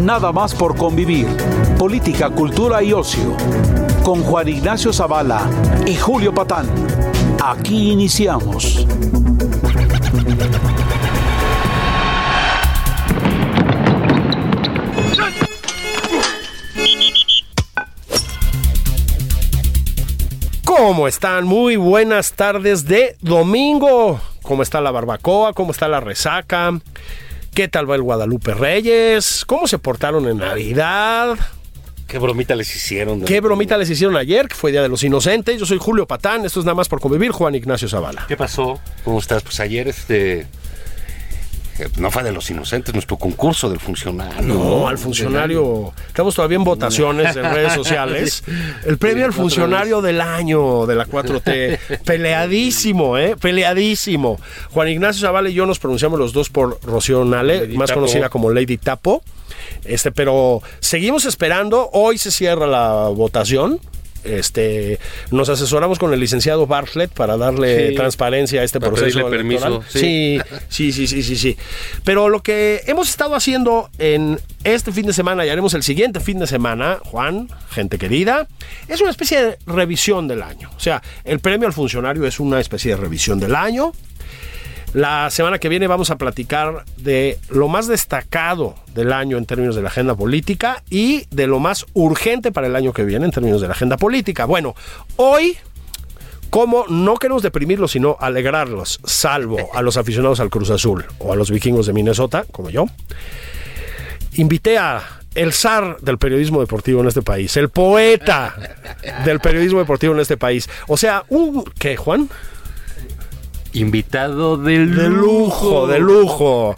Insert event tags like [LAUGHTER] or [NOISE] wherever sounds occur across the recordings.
Nada más por convivir. Política, cultura y ocio. Con Juan Ignacio Zavala y Julio Patán. Aquí iniciamos. ¿Cómo están? Muy buenas tardes de domingo. ¿Cómo está la barbacoa? ¿Cómo está la resaca? ¿Qué tal va el Guadalupe Reyes? ¿Cómo se portaron en Navidad? Qué bromita les hicieron. ¿Qué bromita les hicieron ayer? Que fue Día de los Inocentes. Yo soy Julio Patán. Esto es nada más por convivir. Juan Ignacio Zavala. ¿Qué pasó? ¿Cómo estás? Pues ayer este no fue de los inocentes nuestro concurso del funcionario. No, al funcionario. Estamos todavía en votaciones en redes sociales. [LAUGHS] El premio al funcionario del año de la 4T. [LAUGHS] Peleadísimo, ¿eh? Peleadísimo. Juan Ignacio Zavala y yo nos pronunciamos los dos por Rocío Nale, Lady más Tapo. conocida como Lady Tapo. Este, pero seguimos esperando. Hoy se cierra la votación. Este, nos asesoramos con el licenciado Bartlett para darle Sí. transparencia a este Para proceso pedirle permiso, electoral. sí. Sí, sí, sí, sí, sí, sí. Pero lo que hemos estado haciendo en este fin de semana y haremos el siguiente fin de semana, Juan, gente querida, es una especie de revisión del año. O sea, el premio al funcionario es una especie de revisión del año. La semana que viene vamos a platicar de lo más destacado del año en términos de la agenda política y de lo más urgente para el año que viene en términos de la agenda política. Bueno, hoy como no queremos deprimirlos, sino alegrarlos, salvo a los aficionados al Cruz Azul o a los vikingos de Minnesota, como yo, invité a el zar del periodismo deportivo en este país, el poeta del periodismo deportivo en este país. O sea, un... ¿Qué, Juan? Invitado del De lujo, de lujo.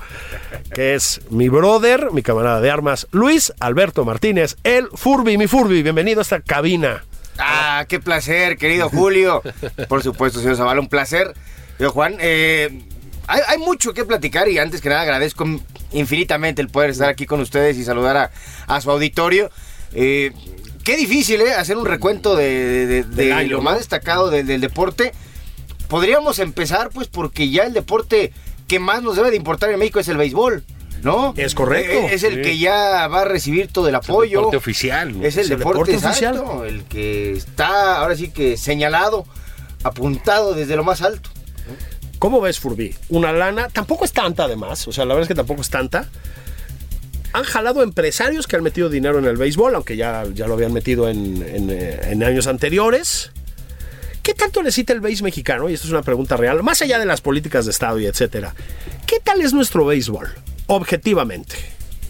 Que es mi brother, mi camarada de armas, Luis Alberto Martínez, el Furby, mi Furby. Bienvenido a esta cabina. Ah, qué placer, querido Julio. Por supuesto, señor Zavala, un placer. Yo, Juan, eh, hay, hay mucho que platicar y antes que nada agradezco infinitamente el poder estar aquí con ustedes y saludar a, a su auditorio. Eh, qué difícil, ¿eh? Hacer un recuento de, de- de- de Del año, lo más destacado del deporte. Podríamos empezar, pues, porque ya el deporte que más nos debe de importar en México es el béisbol, ¿no? Es correcto. Eh, es el Sí. que ya va a recibir todo el apoyo. deporte oficial, ¿no? Es el, Es el deporte, deporte exacto, oficial. el que está ahora sí que señalado, apuntado desde lo más alto. ¿Cómo ves, Furby? Una lana, tampoco es tanta además, o sea, la verdad es que tampoco es tanta. Han jalado empresarios que han metido dinero en el béisbol, aunque ya, ya lo habían metido en, en, eh, en años anteriores. ¿Qué tanto necesita el béis mexicano? Y esto es una pregunta real, más allá de las políticas de Estado y etcétera. ¿Qué tal es nuestro béisbol? Objetivamente.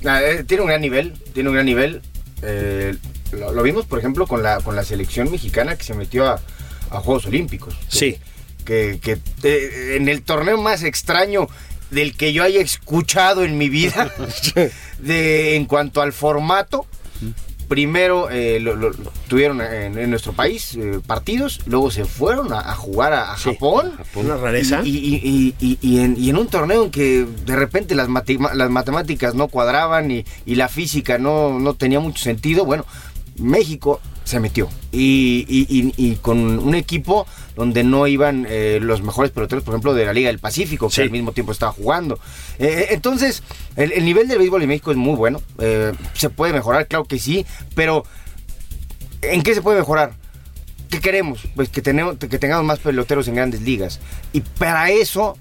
Ah, eh, tiene un gran nivel, tiene un gran nivel. Eh, lo, lo vimos, por ejemplo, con la, con la selección mexicana que se metió a, a Juegos Olímpicos. Sí. Que, que, eh, en el torneo más extraño del que yo haya escuchado en mi vida, [LAUGHS] de, en cuanto al formato, primero eh, lo, lo- tuvieron en, en nuestro país eh, partidos, luego se fueron a, a jugar a, a Sí. Japón. Una rareza. Y, y- y- y- y en, y en un torneo en que de repente las, matima- las matemáticas no cuadraban y, y la física no, no tenía mucho sentido, bueno, México se metió. Y, y- y- y con un equipo donde no iban eh, los mejores peloteros, por ejemplo, de la Liga del Pacífico, que Sí. al mismo tiempo estaba jugando. Eh, entonces, el, el nivel del béisbol en México es muy bueno. Eh, se puede mejorar, claro que sí, pero ¿en qué se puede mejorar? ¿Qué queremos? Pues que, tenemos, que tengamos más peloteros en grandes ligas. Y para eso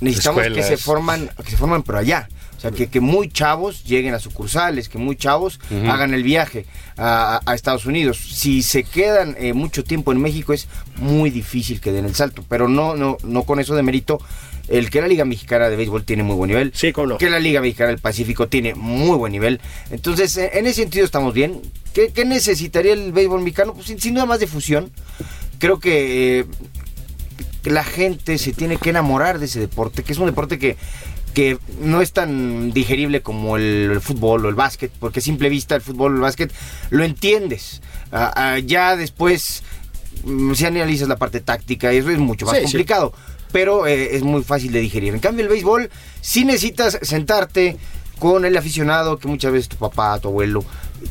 necesitamos que se forman, que se forman por allá. O sea, que, que muy chavos lleguen a sucursales, que muy chavos hagan el viaje a, Estados Unidos. Si se quedan eh, mucho tiempo en México es muy difícil que den el salto. Pero no, no, no con eso de mérito. El que la Liga Mexicana de Béisbol tiene muy buen nivel. Sí, cómo no. Que la Liga Mexicana del Pacífico tiene muy buen nivel. Entonces, eh, en ese sentido estamos bien. ¿Qué, qué necesitaría el béisbol mexicano? Pues sin, sin duda más de fusión. Creo que eh, que la gente se tiene que enamorar de ese deporte, que es un deporte que que no es tan digerible como el, el fútbol o el básquet, porque a simple vista el fútbol o el básquet lo entiendes. Ah, ah, ya después, mm, si analizas la parte táctica, eso es mucho más Sí, sí. complicado, pero eh, es muy fácil de digerir. En cambio, el béisbol, sí necesitas sentarte con el aficionado, que muchas veces tu papá, tu abuelo,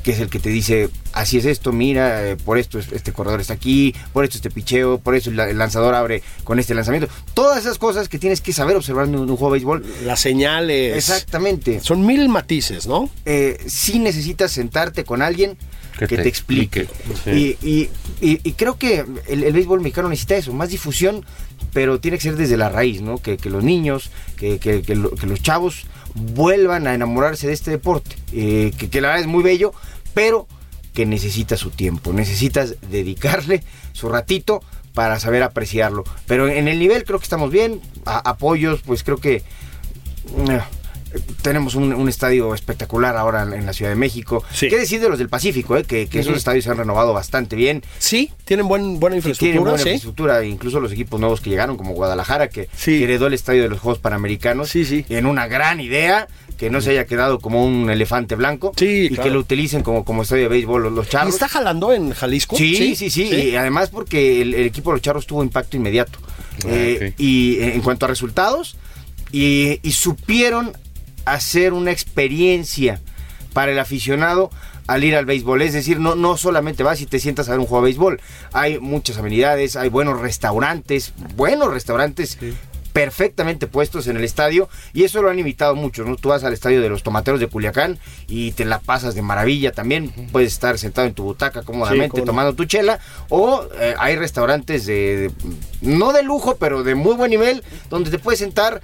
que es el que te dice, así es esto, mira, eh, por esto es- este corredor está aquí, por esto este picheo, por eso el, la- el lanzador abre con este lanzamiento. Todas esas cosas que tienes que saber observar en un, un juego de béisbol. Las señales. Exactamente. Son mil matices, ¿no? Eh, sí necesitas sentarte con alguien que, Que te, te explique. explique, Y, y- y- y creo que el, el béisbol mexicano necesita eso, más difusión, pero tiene que ser desde la raíz, ¿no? Que, que los niños, que, que- que lo- que los chavos vuelvan a enamorarse de este deporte, eh, que, la verdad es muy bello, pero que necesita su tiempo, necesitas dedicarle su ratito para saber apreciarlo. Pero en el nivel creo que estamos bien, apoyos, pues creo que... tenemos un, un estadio espectacular ahora en, la Ciudad de México. Sí. ¿Qué decir de los del Pacífico? eh? Que, que esos estadios se han renovado bastante bien. Sí, tienen buen, buena Sí, tienen infraestructura, buena sí. infraestructura, incluso los equipos nuevos que llegaron, como Guadalajara, que, Sí. que heredó el estadio de los Juegos Panamericanos. Sí, sí. En una gran idea, que no se haya quedado como un elefante blanco. Sí, Y claro. que lo utilicen como, como estadio de béisbol los, los ¿Y charros. está jalando en Jalisco? Sí, sí, sí, Y además porque el, el equipo de los Charros tuvo impacto inmediato. Ah, Eh. Y en cuanto a resultados, y, y supieron hacer una experiencia para el aficionado al ir al béisbol. Es decir, no, no solamente vas y te sientas a ver un juego de béisbol. Hay muchas amenidades, hay buenos restaurantes, buenos restaurantes. perfectamente puestos en el estadio y eso lo han invitado muchos, ¿no? Tú vas al estadio de los Tomateros de Culiacán y te la pasas de maravilla también, puedes estar sentado en tu butaca cómodamente tomando tu chela o eh, hay restaurantes de, de- no de lujo, pero de muy buen nivel donde te puedes sentar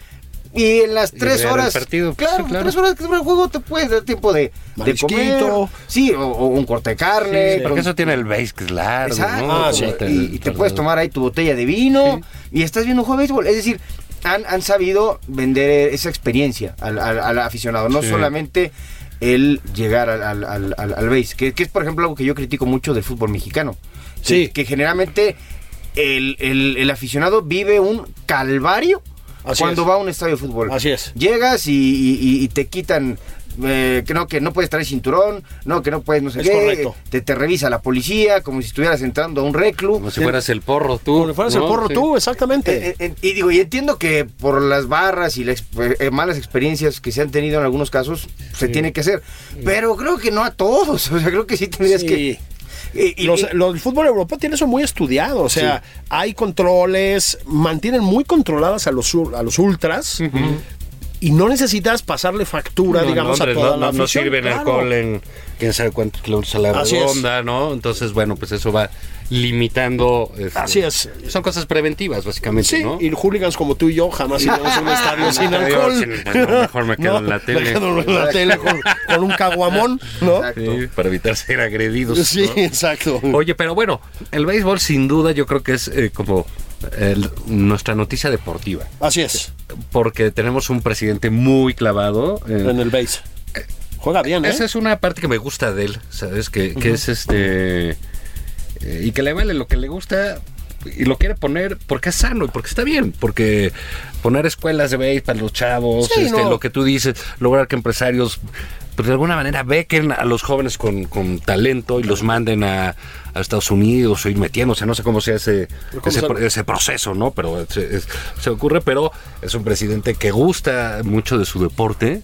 y en las Y tres horas, partido, pues, claro, sí, claro. tres horas que dura el juego te puedes dar tiempo de, de comer, sí, o, o un corte de carne, Porque con- eso tiene el base que es largo, Exacto. ¿no? Ah, sí. te- Y, y te puedes tomar ahí tu botella de vino y estás viendo un juego de béisbol. Es decir, han, han sabido vender esa experiencia al, al- al aficionado, no Sí. solamente el llegar al, al, al, al- al base, que, que es por ejemplo algo que yo critico mucho del fútbol mexicano. Que- Sí. Que, generalmente el, el- el aficionado vive un calvario Así cuando es. va a un estadio de fútbol. Así es. Llegas y, y- y- y te quitan... eh, que no que no puedes traer cinturón no que no puedes no sé Es qué correcto. te, te revisa la policía como si estuvieras entrando a un reclu Como si fueras el porro tú. Como si fueras el porro Sí. tú, exactamente. Eh, eh, y digo, y entiendo que por las barras y las eh, malas experiencias que se han tenido en algunos casos, se tiene que hacer. Pero creo que no a todos. [LAUGHS] O sea, creo que sí tendrías Sí. que. Y- y- Los- y- los- el fútbol europeo tiene eso muy estudiado, o sea, hay controles, mantienen muy controladas a los, a los ultras y no necesitas pasarle factura, No, digamos, no, a toda no, la no, sirve alcohol en quién sabe cuántos kilómetros a la Así es. redonda, ¿no? Entonces, bueno, pues eso va limitando. este, Así es. Son cosas preventivas, básicamente, Sí, ¿no? y hooligans como tú y yo jamás [LAUGHS] iremos a un estadio sin alcohol. sin- bueno, mejor me quedo en la [LAUGHS] tele. Me quedo en la tele con, con un caguamón, ¿no? Exacto. Sí, para evitar ser agredidos. Sí, exacto. Oye, pero bueno, el béisbol sin duda yo creo que es eh, como el- nuestra noticia deportiva. Así es, Porque tenemos un presidente muy clavado. eh, en el base. Juega bien, ¿eh? Esa es una parte que me gusta de él, ¿sabes? Que, que es este. eh, y que le vale lo que le gusta y lo quiere poner porque es sano y porque está bien. Porque poner escuelas de béisbol para los chavos, Sí, este, no. lo que tú dices, lograr que empresarios. Pues de alguna manera bequen a los jóvenes con, con talento y los manden a, a Estados Unidos o ir metiéndose, no sé cómo sea ese, ¿Cómo ese, se- pro- ese proceso, ¿no? Pero se, es- se ocurre, pero es un presidente que gusta mucho de su deporte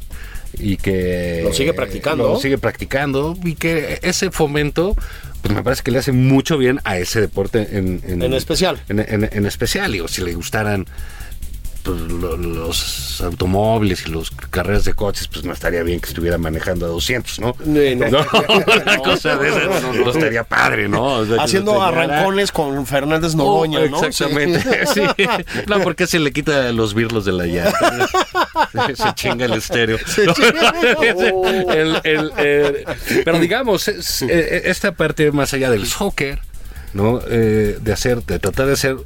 y que Lo sigue practicando. lo sigue practicando y que ese fomento pues me parece que le hace mucho bien a ese deporte en, En especial. en, en- en especial digo si le gustaran pues, lo- los automóviles y las carreras de coches pues no estaría bien que estuviera manejando a 200 no no. [LAUGHS] No, una cosa de esa no, no estaría padre no O sea, que Haciendo se pegara- arrancones con Fernández Oh, Noroña, ¿no? Exactamente, sí. [LAUGHS] [LAUGHS] No, porque se le quita los birlos de la llanta. se chinga el estéreo. El- el- el- pero digamos, es, eh, esta parte más allá del soccer, ¿no? Eh, de hacer, de tratar de hacer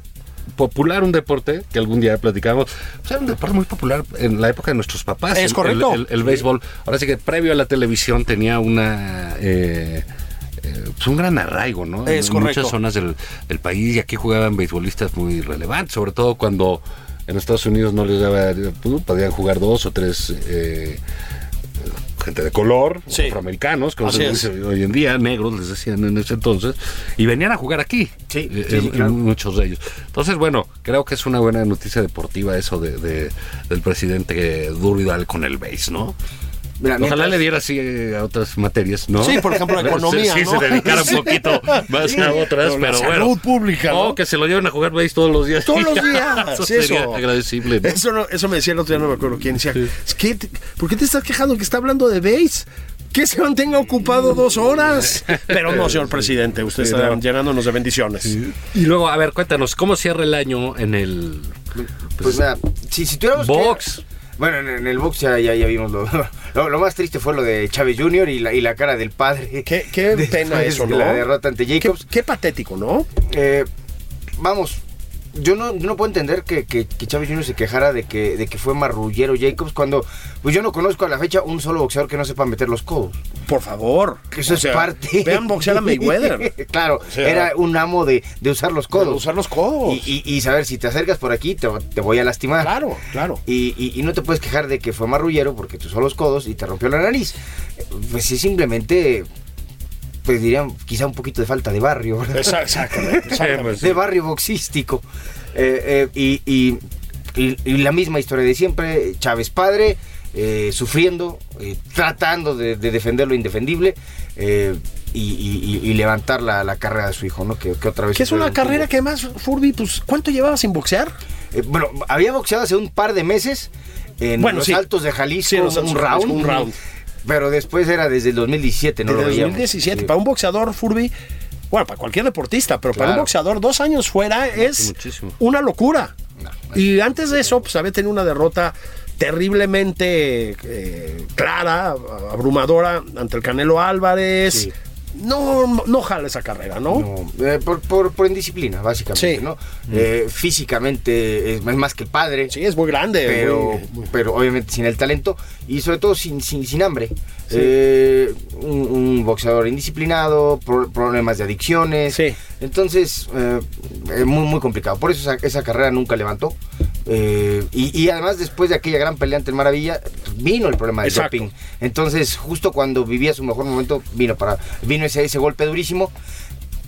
popular un deporte que algún día platicamos, pues era un deporte muy popular en la época de nuestros papás. Es el- correcto. El, el- el béisbol. Ahora sí que previo a la televisión tenía una eh, eh, pues un gran arraigo, ¿no? Es en correcto. muchas zonas del, del país y aquí jugaban beisbolistas muy relevantes, sobre todo cuando En Estados Unidos no les daba, pues, podían jugar dos o tres eh, gente de color, Sí. afroamericanos, como Así se dice hoy en día, negros les decían en ese entonces, y venían a jugar aquí, Sí, eh, sí, sí, claro. muchos de ellos. Entonces, bueno, creo que es una buena noticia deportiva eso de, de- del presidente Duridal con el base, ¿no? Mira, Ojalá mientras- le diera así eh, a otras materias, ¿no? Sí, por ejemplo, [LAUGHS] la economía, Sí, ¿no? se dedicara un poquito más Sí, a otras, pero pero salud bueno. pública, ¿no? O que se lo lleven a jugar base todos los días. Todos los [LAUGHS] días, [LAUGHS] Eso sí, sería eso. agradecible. ¿no? Eso, no- eso me decía el otro día, no me acuerdo quién. Decía, "Es que te- ¿por qué te estás quejando que está hablando de base? Que se mantenga ocupado dos horas. Pero no, señor presidente, usted está no. llenándonos de bendiciones. Y luego, a ver, cuéntanos, ¿cómo cierra el año en el Pues nada, si, si tuviéramos que- box? Bueno, en, en el box ya, ya, ya vimos lo, [LAUGHS] lo, lo más triste fue lo de Chávez Jr. y la, y la cara del padre. Qué, qué pena [LAUGHS] eso, ¿no? La derrota ante Qué, Jacobs. qué patético, ¿no? Eh, vamos, yo no, yo no puedo entender que, que, que Chávez Jr. se quejara de que, de que fue marrullero Jacobs cuando pues yo no conozco a la fecha un solo boxeador que no sepa meter los codos. Por favor. Que eso O sea, es parte. Vean boxear a Mayweather. [LAUGHS] claro, sea, era un amo de, de usar los codos. De usar los codos. Y, y- y saber si te acercas por aquí te, te voy a lastimar. Claro, claro. Y, y- no te puedes quejar de que fue marrullero porque te usó los codos y te rompió la nariz. Pues es simplemente, pues dirían, quizá un poquito de falta de barrio. ¿verdad? Exactamente. [LAUGHS] exactamente. de barrio boxístico. Eh, eh, y, y- y- y la misma historia de siempre, Chávez padre, eh, sufriendo, eh, tratando de, de defender lo indefendible eh, y, y- y- y levantar la, la carrera de su hijo, ¿no? Que, que otra vez... Que es una carrera que además, Furby, pues, ¿cuánto llevaba sin boxear? Eh, bueno, había boxeado hace un par de meses en Bueno, los sí. Altos de Jalisco, Sí, en los Altos un round. un round. Pero después era desde el 2017, no Desde veíamos. 2017. Sí. Para un boxeador, Furby, bueno, para cualquier deportista, pero para un boxeador, dos años fuera es muchísimo. una locura. No, Y antes de eso, pues había tenido una derrota terriblemente eh, clara, abrumadora ante el Canelo Álvarez. Sí. No, no, jala esa carrera, ¿no? No, eh, por, por, por indisciplina, básicamente, Sí. ¿no? Eh, físicamente es, más que padre. Sí, es muy grande. pero, muy- pero obviamente sin el talento y sobre todo sin, sin, sin hambre. Eh, un, un boxeador indisciplinado, pro- problemas de adicciones. Sí. Entonces, es muy, muy complicado. Por eso esa, esa carrera nunca levantó. Eh, y, y además, después de aquella gran pelea ante el Maravilla, vino el problema del Exacto. doping. Entonces, justo cuando vivía su mejor momento, vino, para, vino ese, ese golpe durísimo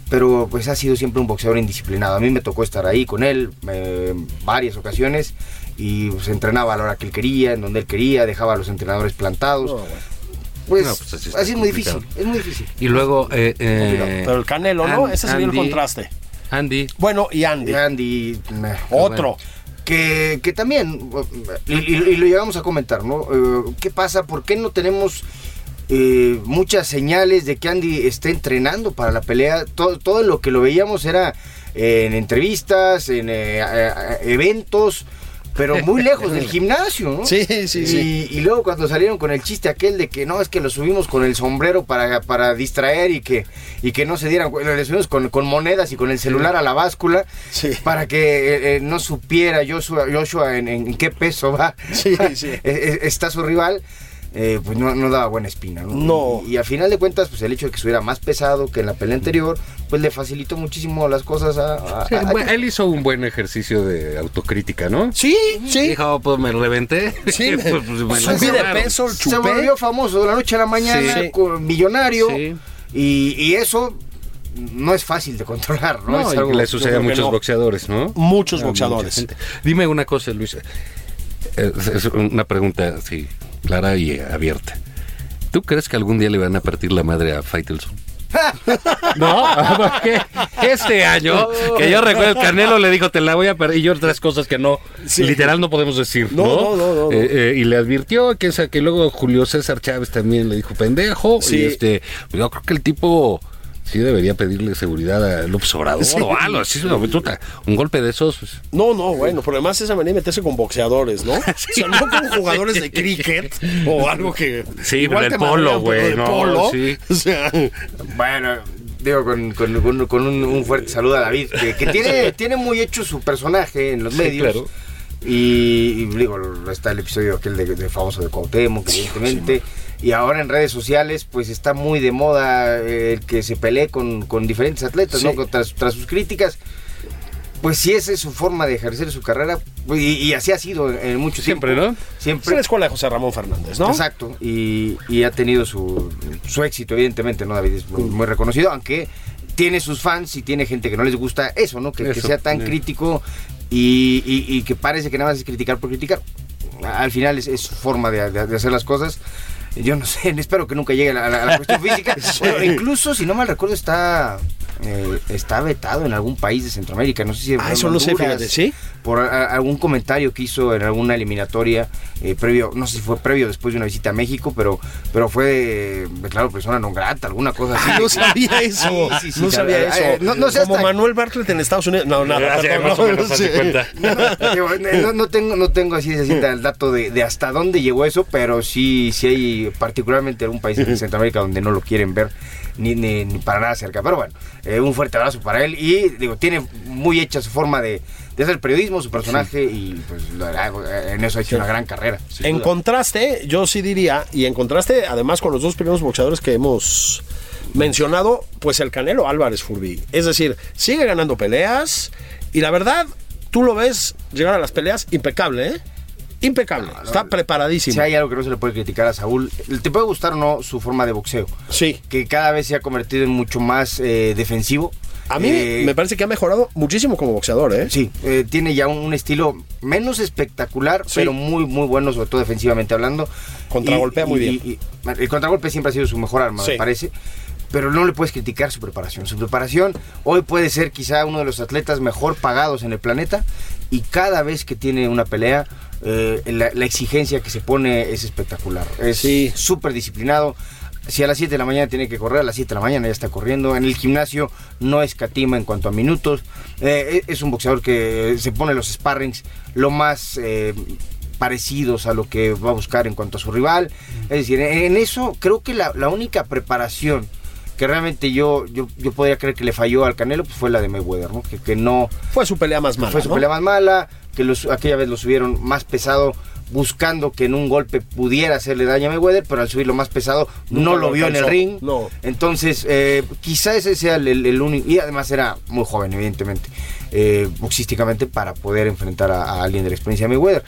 pero pues ha sido siempre un boxeador indisciplinado. A mí me tocó estar ahí con él eh, varias ocasiones y se entrenaba a la hora que él quería, en donde él quería, dejaba a los entrenadores plantados. Bueno. Pues, No, pues así es muy difícil, es muy difícil. Y luego, eh, eh, Pero el Canelo, ¿no? Ese sería el Andy- contraste. Andy. Bueno, y Andy. Y Andy, eh, Otro. que, que también, y, y- y lo llegamos a comentar, ¿no? Eh, ¿Qué pasa? ¿Por qué no tenemos eh, muchas señales de que Andy esté entrenando para la pelea? Todo, todo lo que lo veíamos era eh, en entrevistas, en eh, eventos, pero muy lejos del [LAUGHS] gimnasio, ¿no? Sí, sí, y, sí. y luego cuando salieron con el chiste aquel de que no, es que lo subimos con el sombrero para, para distraer y que, y que no se dieran, cu- lo subimos con, con monedas y con el celular a la báscula Sí. para que eh, no supiera Joshua, Joshua en, en qué peso va. Sí, sí. [LAUGHS] Está su rival. Eh, pues no, no daba buena espina, ¿no? No. Y, y a final de cuentas, pues el hecho de que estuviera más pesado que en la pelea anterior, pues le facilitó muchísimo las cosas a... a- Sí, a- bueno, él hizo un buen ejercicio de autocrítica, ¿no? Sí, sí. Dijo, pues me reventé. Sí, [LAUGHS] me- Pues, pues, me subí de peso, se chupé. volvió famoso de la noche a la mañana, Sí. con- millonario, Sí. y, y eso no es fácil de controlar, ¿no? No, Es y algo- le sucede a muchos no. boxeadores, ¿no? Muchos boxeadores. Dime una cosa, Luis. Eh, es una pregunta, sí, clara y abierta. ¿Tú crees que algún día le van a partir la madre a Faitelson? [LAUGHS] No, porque este año, que yo recuerdo, el Canelo le dijo, te la voy a perder, y yo otras cosas que no, Sí. literal no podemos decir, No, ¿no? no. Eh, eh, y le advirtió que, que luego Julio César Chávez también le dijo pendejo, Sí. y este, yo creo que el tipo sí debería pedirle seguridad a López Obrador Sí. o algo, así, puta, un golpe de esos, pues, No, no, bueno, pero además esa manera de meterse con boxeadores, ¿no? [LAUGHS] O sea, no con jugadores de cricket o algo que. Sí, igual del te polo, güey, pero de no, polo. sí. O sea, Bueno, digo, con, con- con- con un, un fuerte saludo a David, que, que tiene, tiene muy hecho su personaje en los Sí, medios. claro. Y, y digo, está el episodio aquel de, de famoso de Cuauhtémoc, evidentemente. Y ahora en redes sociales, pues está muy de moda eh, el que se pelee con, con diferentes atletas, Sí. ¿no? Tras, tras sus críticas. pues si esa es su forma de ejercer su carrera, y, y así ha sido en, mucho Siempre, tiempo. ¿no? Es Siempre. la escuela de José Ramón Fernández, ¿no? Exacto, y, y ha tenido su, su éxito, evidentemente, ¿no? David es muy, muy reconocido, aunque tiene sus fans y tiene gente que no les gusta eso, ¿no? Que, sea tan sí. crítico y, y- y que parece que nada más es criticar por criticar. Al final es, es su forma de, de- de hacer las cosas. Yo no sé, [LAUGHS] espero que nunca llegue a la, a cuestión física. [LAUGHS] Bueno, incluso, si no mal recuerdo, está, eh, está vetado en algún país de Centroamérica. No sé si Ah, eso no sé, fíjate, ¿sí? por a- algún comentario que hizo en alguna eliminatoria eh, previo, no sé si fue previo después de una visita a México, pero, pero fue de- declarado persona non grata, alguna cosa así. Ah, [LAUGHS] no sabía eso. Sí, sí, sí, no sabía eh, eso. eh, no- no sé Como hasta- Manuel Bartlett en Estados Unidos. No, nada. No, de no, no tengo, no tengo así de cita el dato de, de hasta dónde llegó eso, pero sí, sí hay particularmente algún país en [LAUGHS] Centroamérica donde no lo quieren ver ni, ni, ni para nada cerca. Pero bueno, eh, un fuerte abrazo para él y digo, tiene muy hecha su forma de, de hacer periodismo, su personaje y pues lo eh, en eso ha hecho una gran carrera. En duda. contraste, yo sí diría, y en contraste, además con los dos primeros boxeadores que hemos mencionado, pues el Canelo Álvarez Furby. Es decir, sigue ganando peleas y la verdad, tú lo ves llegar a las peleas impecable, ¿eh? Impecable. Está preparadísimo. Si hay algo que no se le puede criticar a Saúl, te puede gustar o no su forma de boxeo, Sí. que cada vez se ha convertido en mucho más eh, defensivo. A mí Eh, me parece que ha mejorado muchísimo como boxeador, ¿eh? Sí, eh, tiene ya un, un estilo menos espectacular, Sí. pero muy, muy bueno, sobre todo defensivamente hablando. Contragolpea Y- muy y- bien. y- el contragolpe siempre ha sido su mejor arma, Sí. me parece. Pero no le puedes criticar su preparación. Su preparación hoy puede ser quizá uno de los atletas mejor pagados en el planeta. Y cada vez que tiene una pelea, eh, la, la exigencia que se pone es espectacular. Es Sí. súper disciplinado. Si a las 7 de la mañana tiene que correr, a las 7 de la mañana ya está corriendo. En el gimnasio no escatima en cuanto a minutos. Eh, es un boxeador que se pone los sparrings lo más eh, parecidos a lo que va a buscar en cuanto a su rival. Es decir, en, en eso creo que la, la única preparación que realmente yo, yo, yo podría creer que le falló al Canelo pues fue la de Mayweather, ¿no? Que, que no Fue su pelea más mala. fue su ¿no? pelea más mala, que los, aquella vez lo subieron más pesado buscando que en un golpe pudiera hacerle daño a Mayweather, pero al subirlo más pesado Nunca no lo lo vio en el ring. No. Entonces, eh, quizá ese sea el, el- el único, y además era muy joven, evidentemente, eh, boxísticamente, para poder enfrentar a, a alguien de la experiencia de Mayweather.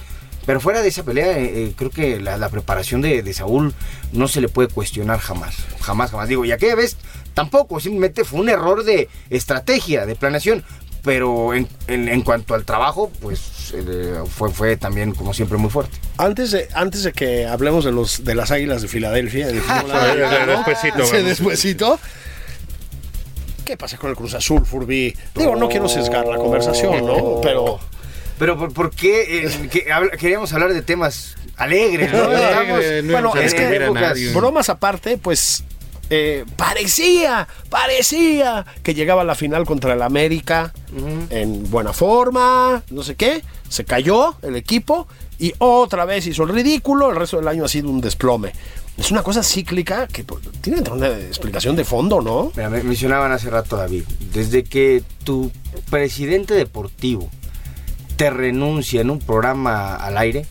Pero fuera de esa pelea, eh, eh, creo que la, la preparación de, de Saúl no se le puede cuestionar jamás. Jamás, jamás. Digo, y aquella vez tampoco, simplemente fue un error de estrategia, de planeación. Pero en, en- en cuanto al trabajo, pues eh, fue, fue también, como siempre, muy fuerte. Antes de, antes de que hablemos de los de las águilas de Filadelfia, de [LAUGHS] vamos. despuesito. ¿Qué pasa con el Cruz Azul, Furby? Digo, no quiero sesgar la conversación, ¿no? Pero Pero ¿por, por qué eh, que queríamos hablar de temas alegres? ¿no? [LAUGHS] Alegre, Estamos- no bueno, es que épocas- bromas aparte, pues eh, parecía, parecía que llegaba a la final contra el América en buena forma, no sé qué. Se cayó el equipo y otra vez hizo el ridículo. El resto del año ha sido un desplome. Es una cosa cíclica que pues, tiene una explicación de fondo, ¿no? Mira, me mencionaban hace rato, David, desde que tu presidente deportivo te renuncia en un programa al aire,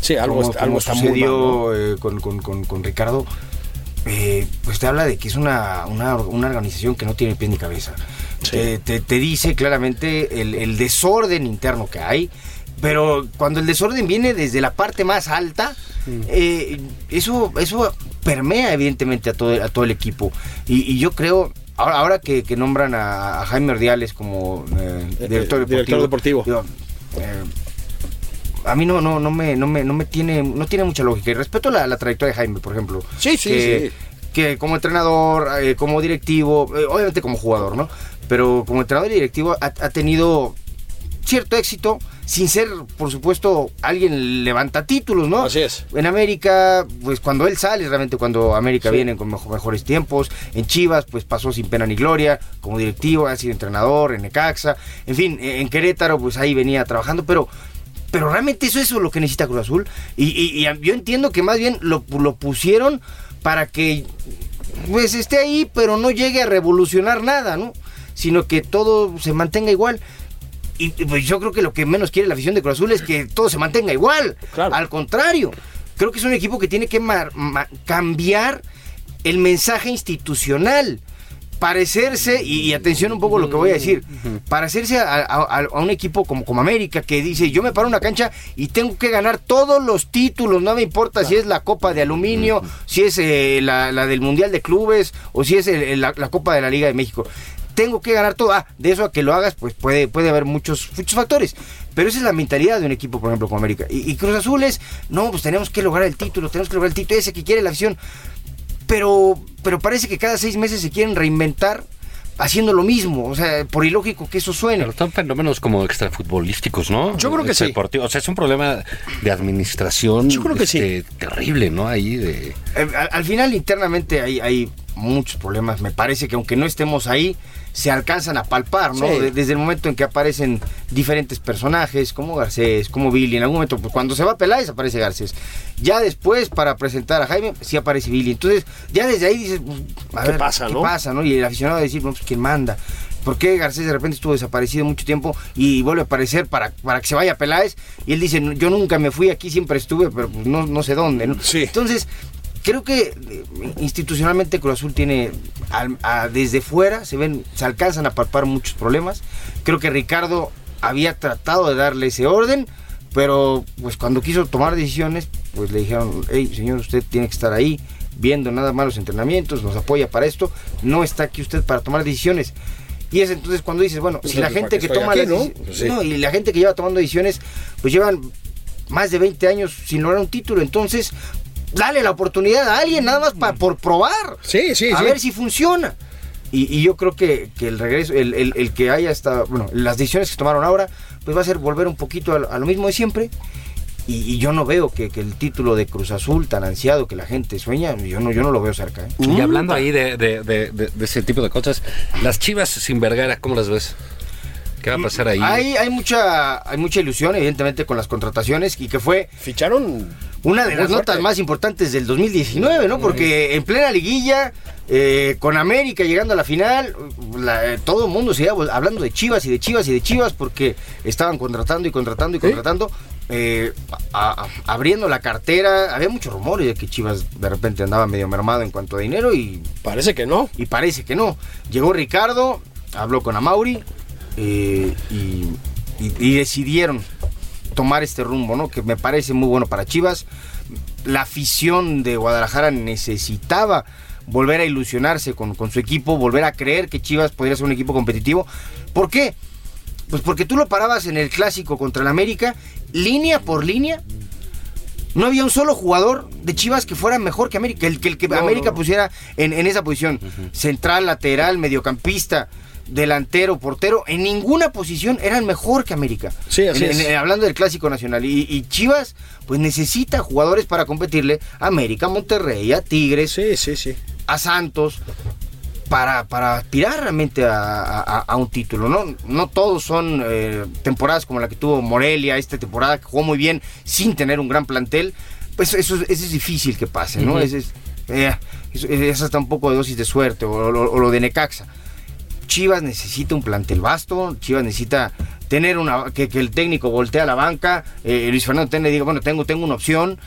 Sí, algo, como, está- algo como está muy mal, sucedió ¿no? eh, con, con- con- con Ricardo, eh, pues te habla de que es una, una, una organización que no tiene pie ni cabeza. Te, te- te dice claramente el, el desorden interno que hay, pero cuando el desorden viene desde la parte más alta, Mm. eh, eso, eso permea evidentemente a todo, a todo el equipo. Y, y yo creo... Ahora, ahora que, que nombran a, a Jaime Ordiales como eh, director eh, deportivo, director deportivo. A mí no, no, no me, no me, no me tiene, no tiene mucha lógica. Y respeto la, la trayectoria de Jaime, por ejemplo. Sí, sí, que, sí. Que como entrenador, eh, como directivo, eh, obviamente como jugador, ¿no? Pero como entrenador y directivo ha, ha tenido cierto éxito sin ser, por supuesto, alguien levanta títulos, ¿no? Así es. En América, pues cuando él sale, realmente cuando América Sí. viene con mejo- mejores tiempos. En Chivas, pues pasó sin pena ni gloria, como directivo, ha sido entrenador, en Necaxa. En fin, en Querétaro, pues ahí venía trabajando, pero... Pero realmente eso es lo que necesita Cruz Azul. Y, y- y yo entiendo que más bien lo, lo pusieron para que pues esté ahí, pero no llegue a revolucionar nada, ¿no? Sino que todo se mantenga igual. Y pues yo creo que lo que menos quiere la afición de Cruz Azul es que todo se mantenga igual. Claro. Al contrario, creo que es un equipo que tiene que cambiar el mensaje institucional. Parecerse, y, atención un poco lo que voy a decir, parecerse a, a- a un equipo como, como América que dice, yo me paro una cancha y tengo que ganar todos los títulos, no me importa si es la Copa de Aluminio, si es eh, la, del Mundial de Clubes o si es el- el- la, Copa de la Liga de México. Tengo que ganar todo. Ah, de eso a que lo hagas, pues puede, puede haber muchos, muchos factores. Pero esa es la mentalidad de un equipo, por ejemplo, como América. Y, Cruz Azul es, no, pues tenemos que lograr el título, tenemos que lograr el título, ese que quiere la afición pero, pero parece que cada seis meses se quieren reinventar haciendo lo mismo. O sea, por ilógico que eso suene. Pero son fenómenos como extrafutbolísticos, ¿no? Yo creo que sí. Deportivo. O sea, es un problema de administración. Yo creo que sí. este, Terrible, ¿no? Ahí de. Eh, al, al final, internamente hay, hay muchos problemas. Me parece que aunque no estemos ahí, se alcanzan a palpar, ¿no? Sí. Desde el momento en que aparecen diferentes personajes, como Garcés, como Billy. En algún momento, pues cuando se va Peláez, aparece Garcés. Ya después, para presentar a Jaime, sí aparece Billy. Entonces, ya desde ahí dices, pues, a ¿Qué ver, pasa, ¿qué no? pasa, no? Y el aficionado va a decir, no, pues quién manda. ¿Por qué Garcés de repente estuvo desaparecido mucho tiempo y vuelve a aparecer para, para que se vaya Peláez? Y él dice, "No, yo nunca me fui, aquí siempre estuve, pero pues, no, no sé dónde, ¿no? Sí. Entonces, creo que eh, institucionalmente Cruz Azul tiene, a- desde fuera, se ven, se alcanzan a palpar muchos problemas. Creo que Ricardo había tratado de darle ese orden, pero pues cuando quiso tomar decisiones, pues le dijeron, hey, señor, usted tiene que estar ahí viendo nada más los entrenamientos, nos apoya para esto, no está aquí usted para tomar decisiones. Y es entonces cuando dices, bueno, si la gente ¿para que toma aquí, no? Pues sí. no, y la gente que lleva tomando decisiones, pues llevan más de 20 años sin lograr un título, entonces dale la oportunidad a alguien nada más para por probar. Sí, sí, a sí. ver si funciona. Y, y yo creo que, que el regreso, el, el- el que haya hasta, bueno, las decisiones que tomaron ahora, pues va a ser volver un poquito a, lo- a lo mismo de siempre. Y, y yo no veo que, que el título de Cruz Azul tan ansiado que la gente sueña, yo no, yo no lo veo cerca. ¿eh? Y hablando ahí de, de- de- de- de ese tipo de cosas, las chivas sin Vergara, ¿cómo las ves? ¿Qué va a pasar ahí? Hay, hay, mucha, hay mucha ilusión, evidentemente, con las contrataciones y que fue Ficharon. una de las notas más importantes del 2019, ¿no? Porque en plena liguilla, eh, con América llegando a la final, la- eh, todo el mundo se iba hablando de Chivas y de Chivas y de Chivas porque estaban contratando y contratando y Sí. contratando. eh, a- a- abriendo la cartera, había muchos rumores de que Chivas de repente andaba medio mermado en cuanto a dinero y Parece que no. y parece que no. Llegó Ricardo, habló con Amauri eh, y, y- y decidieron tomar este rumbo, ¿no? Que me parece muy bueno para Chivas. La afición de Guadalajara necesitaba volver a ilusionarse con, con su equipo, volver a creer que Chivas podría ser un equipo competitivo. ¿Por qué? Pues porque tú lo parabas en el clásico contra el América, línea por línea. No había un solo jugador de Chivas que fuera mejor que América, el que, el que América pusiera en, en esa posición. Central, lateral, mediocampista, delantero, portero, en ninguna posición eran mejor que América. Sí, así En- es. en- hablando del clásico nacional. Y, y Chivas, pues necesita jugadores para competirle a América, Monterrey, a Tigres, Sí, sí, sí. a Santos para, para aspirar realmente a, a- a un título, ¿no? No todos son eh, temporadas como la que tuvo Morelia esta temporada, que jugó muy bien sin tener un gran plantel. Pues eso, es- eso es difícil que pase, ¿no? Es, eh, eso- es hasta un poco de dosis de suerte, o, o lo de Necaxa. Chivas necesita un plantel vasto, Chivas necesita tener una que, que el técnico voltee a la banca, eh, Luis Fernando Tena diga, bueno, tengo, tengo una opción,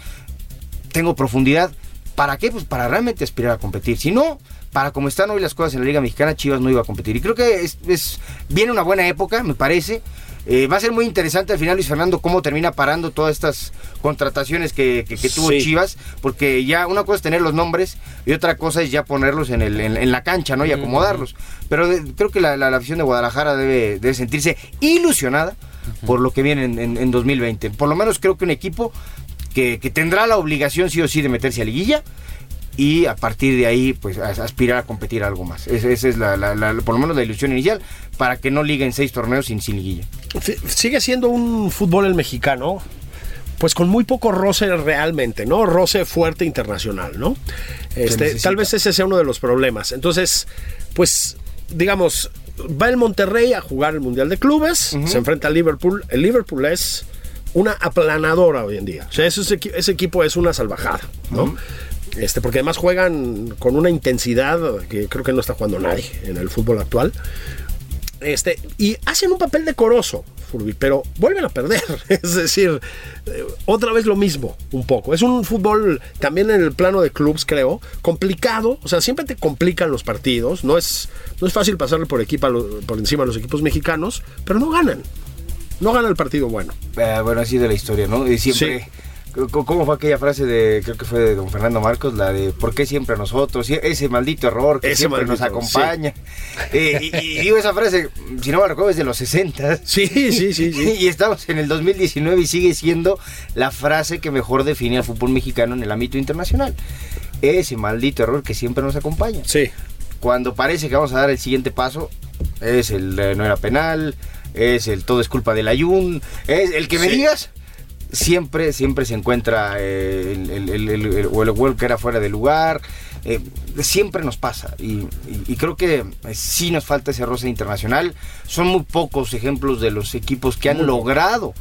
tengo profundidad. ¿Para qué? Pues para realmente aspirar a competir. Si no, para como están hoy las cosas en la Liga Mexicana, Chivas no iba a competir. Y creo que es, es- viene una buena época, me parece. Eh, va a ser muy interesante al final Luis Fernando cómo termina parando todas estas contrataciones que, que- que tuvo Sí. Chivas, porque ya una cosa es tener los nombres y otra cosa es ya ponerlos en, el, en, en la cancha, ¿no? Y acomodarlos. Pero de- creo que la, la- la afición de Guadalajara debe, debe sentirse ilusionada por lo que viene en, en- en 2020. Por lo menos creo que un equipo que, que tendrá la obligación sí o sí de meterse a liguilla y a partir de ahí pues aspirar a competir a algo más. Esa, esa es la, la- la- por lo menos la ilusión inicial para que no liguen seis torneos sin, sin liguilla. Sigue siendo un fútbol el mexicano, pues con muy poco roce realmente, ¿no? Roce fuerte internacional, ¿no? Este, tal vez ese sea uno de los problemas. Entonces, pues, digamos, va el Monterrey a jugar el Mundial de Clubes, se enfrenta al Liverpool. El Liverpool es una aplanadora hoy en día. O sea, ese, ese equipo es una salvajada, ¿no? Este, porque además juegan con una intensidad que creo que no está jugando nadie en el fútbol actual. Este, y hacen un papel decoroso, Furby, pero vuelven a perder. [LAUGHS] Es decir, eh, otra vez lo mismo, un poco. Es un fútbol también en el plano de clubs, creo, complicado. O sea, siempre te complican los partidos. No es, no es fácil pasarle por, equipo por encima a los equipos mexicanos, pero no ganan. No gana el partido bueno. Eh, bueno, así de la historia, ¿no? Y siempre. Sí. ¿Cómo fue aquella frase de, creo que fue de don Fernando Marcos, la de ¿por qué siempre a nosotros? Ese maldito error que Ese siempre nos acompaña. Eh, y, y digo esa frase, si no me recuerdo, es de los 60. Sí, sí, sí, sí. [LAUGHS] Y estamos en el 2019 y sigue siendo la frase que mejor define al fútbol mexicano en el ámbito internacional. Ese maldito error que siempre nos acompaña. Sí. Cuando parece que vamos a dar el siguiente paso, es el eh, no era penal, es el todo es culpa del Ayun, es el que me Sí. digas. Siempre, siempre se encuentra eh, el, el- el- el- gol que era fuera de lugar. eh, siempre nos pasa. Y, y- y creo que eh, sí nos falta ese roce internacional. Son muy pocos ejemplos de los equipos que han logrado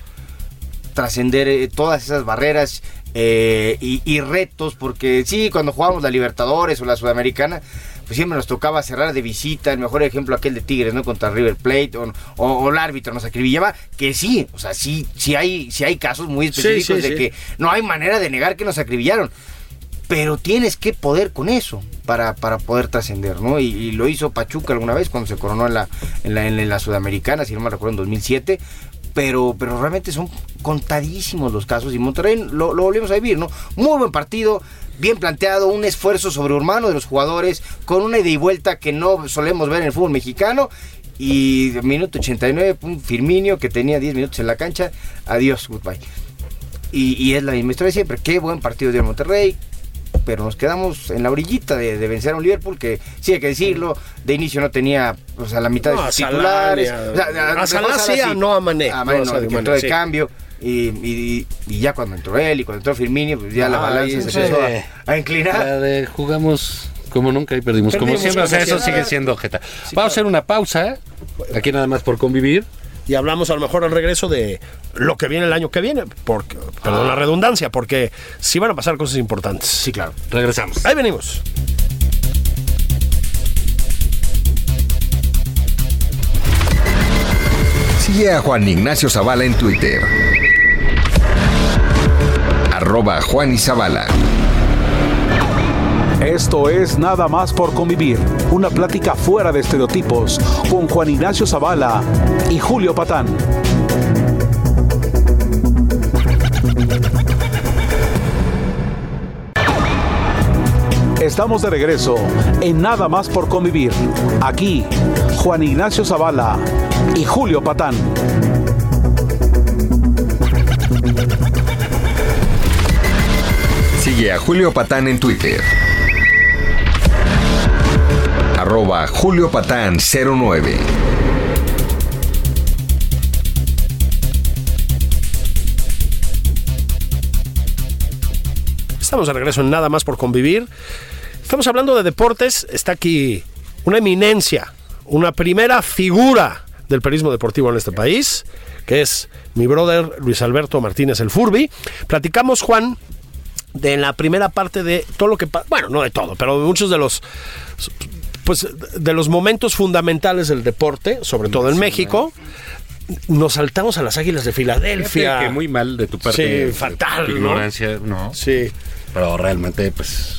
trascender todas esas barreras eh, y, y retos, porque sí, cuando jugábamos la Libertadores o la Sudamericana, pues siempre nos tocaba cerrar de visita, el mejor ejemplo aquel de Tigres, ¿no? Contra River Plate, o, o- o el árbitro nos acribillaba, que sí, o sea, sí, sí hay, sí hay casos muy específicos sí, de que no hay manera de negar que nos acribillaron. Pero tienes que poder con eso para, para poder trascender, ¿no? Y, y lo hizo Pachuca alguna vez cuando se coronó en la, en la, en la Sudamericana, si no me recuerdo, en 2007. Pero, pero realmente son contadísimos los casos y Monterrey lo, lo volvimos a vivir, ¿no? Muy buen partido, bien planteado, un esfuerzo sobrehumano de los jugadores, con una ida y vuelta que no solemos ver en el fútbol mexicano. Y minuto 89, un Firminio que tenía 10 minutos en la cancha, adiós, goodbye. Y, y es la misma historia de siempre. Qué buen partido de Monterrey. Pero nos quedamos en la orillita de, de vencer a un Liverpool que, sí hay que decirlo, de inicio no tenía o sea, la mitad No, de sus titulares. a- O sea, a mejor Salah sí, a no a Mané. A Mané No, que Mané, de sí. cambio. Y, y- y ya cuando entró él y cuando entró Firmino, pues ya la Ay, balanza se sí. empezó a, a inclinar. La de jugamos como nunca y perdimos, como Perdimos siempre. O sea, como eso sigue siendo objeta. Vamos a hacer una pausa. Aquí nada más por convivir. y hablamos a lo mejor al regreso de lo que viene el año que viene, porque, perdón la redundancia, porque sí van a pasar cosas importantes. Sí, claro. Regresamos. Ahí venimos. Sigue a Juan Ignacio Zavala en Twitter. Arroba Juan. Esto es Nada más por convivir, una plática fuera de estereotipos con Juan Ignacio Zavala y Julio Patán. Estamos de regreso en Nada más por convivir. Aquí, Juan Ignacio Zavala y Julio Patán. Sigue a Julio Patán en Twitter. Arroba Julio Patán 09. Estamos de regreso en Nada más por convivir. Estamos hablando de deportes. Está aquí una eminencia, una primera figura del periodismo deportivo en este país, que es mi brother Luis Alberto Martínez el Furby. Platicamos, Juan, de la primera parte de todo lo que pa- bueno, no de todo, pero de muchos de los pues de los momentos fundamentales del deporte, sobre todo en México. Nos saltamos a las Águilas de Filadelfia. Que muy mal de tu parte. Sí, fatal, tu ¿no? Ignorancia, ¿no? Sí. Pero realmente, pues,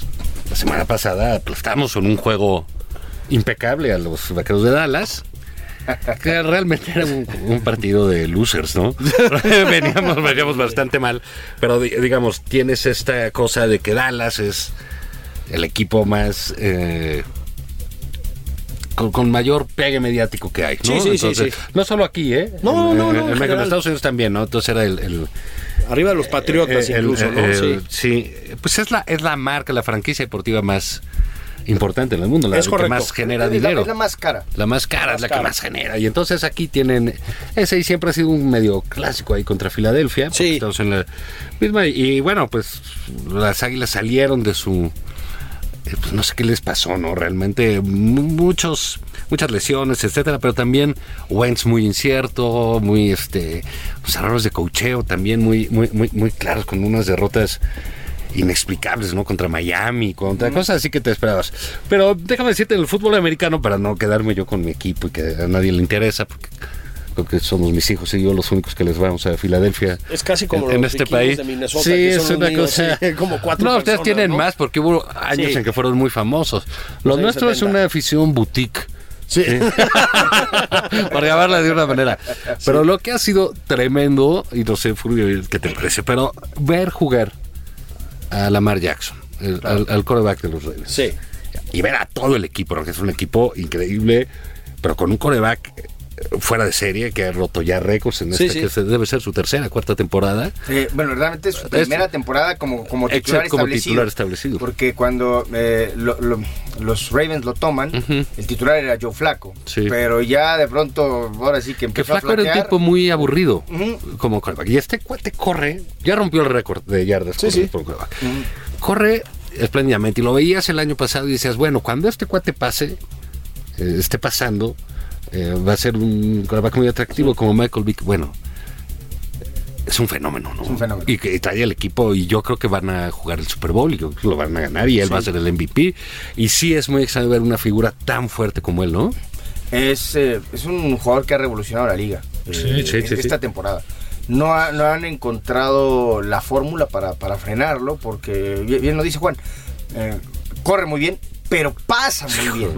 la semana pasada aplastamos en un juego impecable a los vaqueros de Dallas. Que realmente era un, un partido de losers, ¿no? [LAUGHS] veníamos, veníamos bastante mal. Pero di- digamos, tienes esta cosa de que Dallas es el equipo más. eh, con, con mayor pegue mediático que hay, ¿no? Sí, sí, sí, Entonces, sí. No solo aquí, ¿eh? No, En- no, en- no, en. Estados Unidos también, ¿no? Entonces era el- el Arriba de los Patriotas eh, el- incluso, ¿no? el- sí. sí. Pues es la, es la marca, la franquicia deportiva más importante en el mundo, la Es que más genera la- dinero. es la más cara. La más cara Más es la cara. que más genera. Y entonces aquí tienen. Ese y siempre ha sido un medio clásico ahí contra Filadelfia. Sí. Estamos en la misma. Y bueno, pues las águilas salieron de su. eh, pues no sé qué les pasó, ¿no? Realmente mu- muchos, muchas lesiones, etcétera, pero también Wentz muy incierto, muy este, los errores de cocheo también muy, muy, muy, muy claros con unas derrotas inexplicables, ¿no? Contra Miami, contra cosas así que te esperabas. Pero déjame decirte, en el fútbol americano, para no quedarme yo con mi equipo y que a nadie le interesa, porque creo que somos mis hijos y yo los únicos que les vamos a Filadelfia. Es casi como en, en los este vikingos país. de Minnesota, sí, que son es una niños, cosa. sí, como cuatro no, ustedes personas, tienen ¿no? más porque hubo años Sí. en que fueron muy famosos. Los años nuestros es 70. una afición boutique. Sí. [LAUGHS] por llamarla de una manera. Pero lo que ha sido tremendo, y no sé, Fulvio, qué te parece, pero ver jugar a Lamar Jackson, el- al, al quarterback de los Ravens. Sí. Y ver a todo el equipo, porque es un equipo increíble, pero con un coreback fuera de serie que ha roto ya récords en Sí, esta sí. que debe ser su tercera, cuarta temporada. Eh, bueno, realmente es su primera temporada como, como titular como establecido. titular establecido. Porque cuando eh, lo- lo- los Ravens lo toman, el titular era Joe Flaco. Sí. Pero ya de pronto, ahora sí que Que empezó a Flaco era un tipo muy aburrido Ujú. como quarterback. Y este cuate corre, ya rompió el récord de yardas Sí, por, sí. por quarterback. Corre espléndidamente. Y lo veías el año pasado y decías, bueno, cuando este cuate pase, eh, esté pasando, eh, va a ser un quarterback muy atractivo como Michael Vick. Bueno, es un fenómeno, ¿no? Es un fenómeno. Y que trae el equipo y yo creo que van a jugar el Super Bowl y creo que lo van a ganar y él va a ser el MVP. Y sí es muy extraño ver una figura tan fuerte como él, ¿no? Es, eh, es un jugador que ha revolucionado la liga Sí, eh, sí, sí, esta temporada. No, ha- no han encontrado la fórmula para, para frenarlo, porque bien, bien lo dice Juan, eh, corre muy bien, pero pasa muy bien.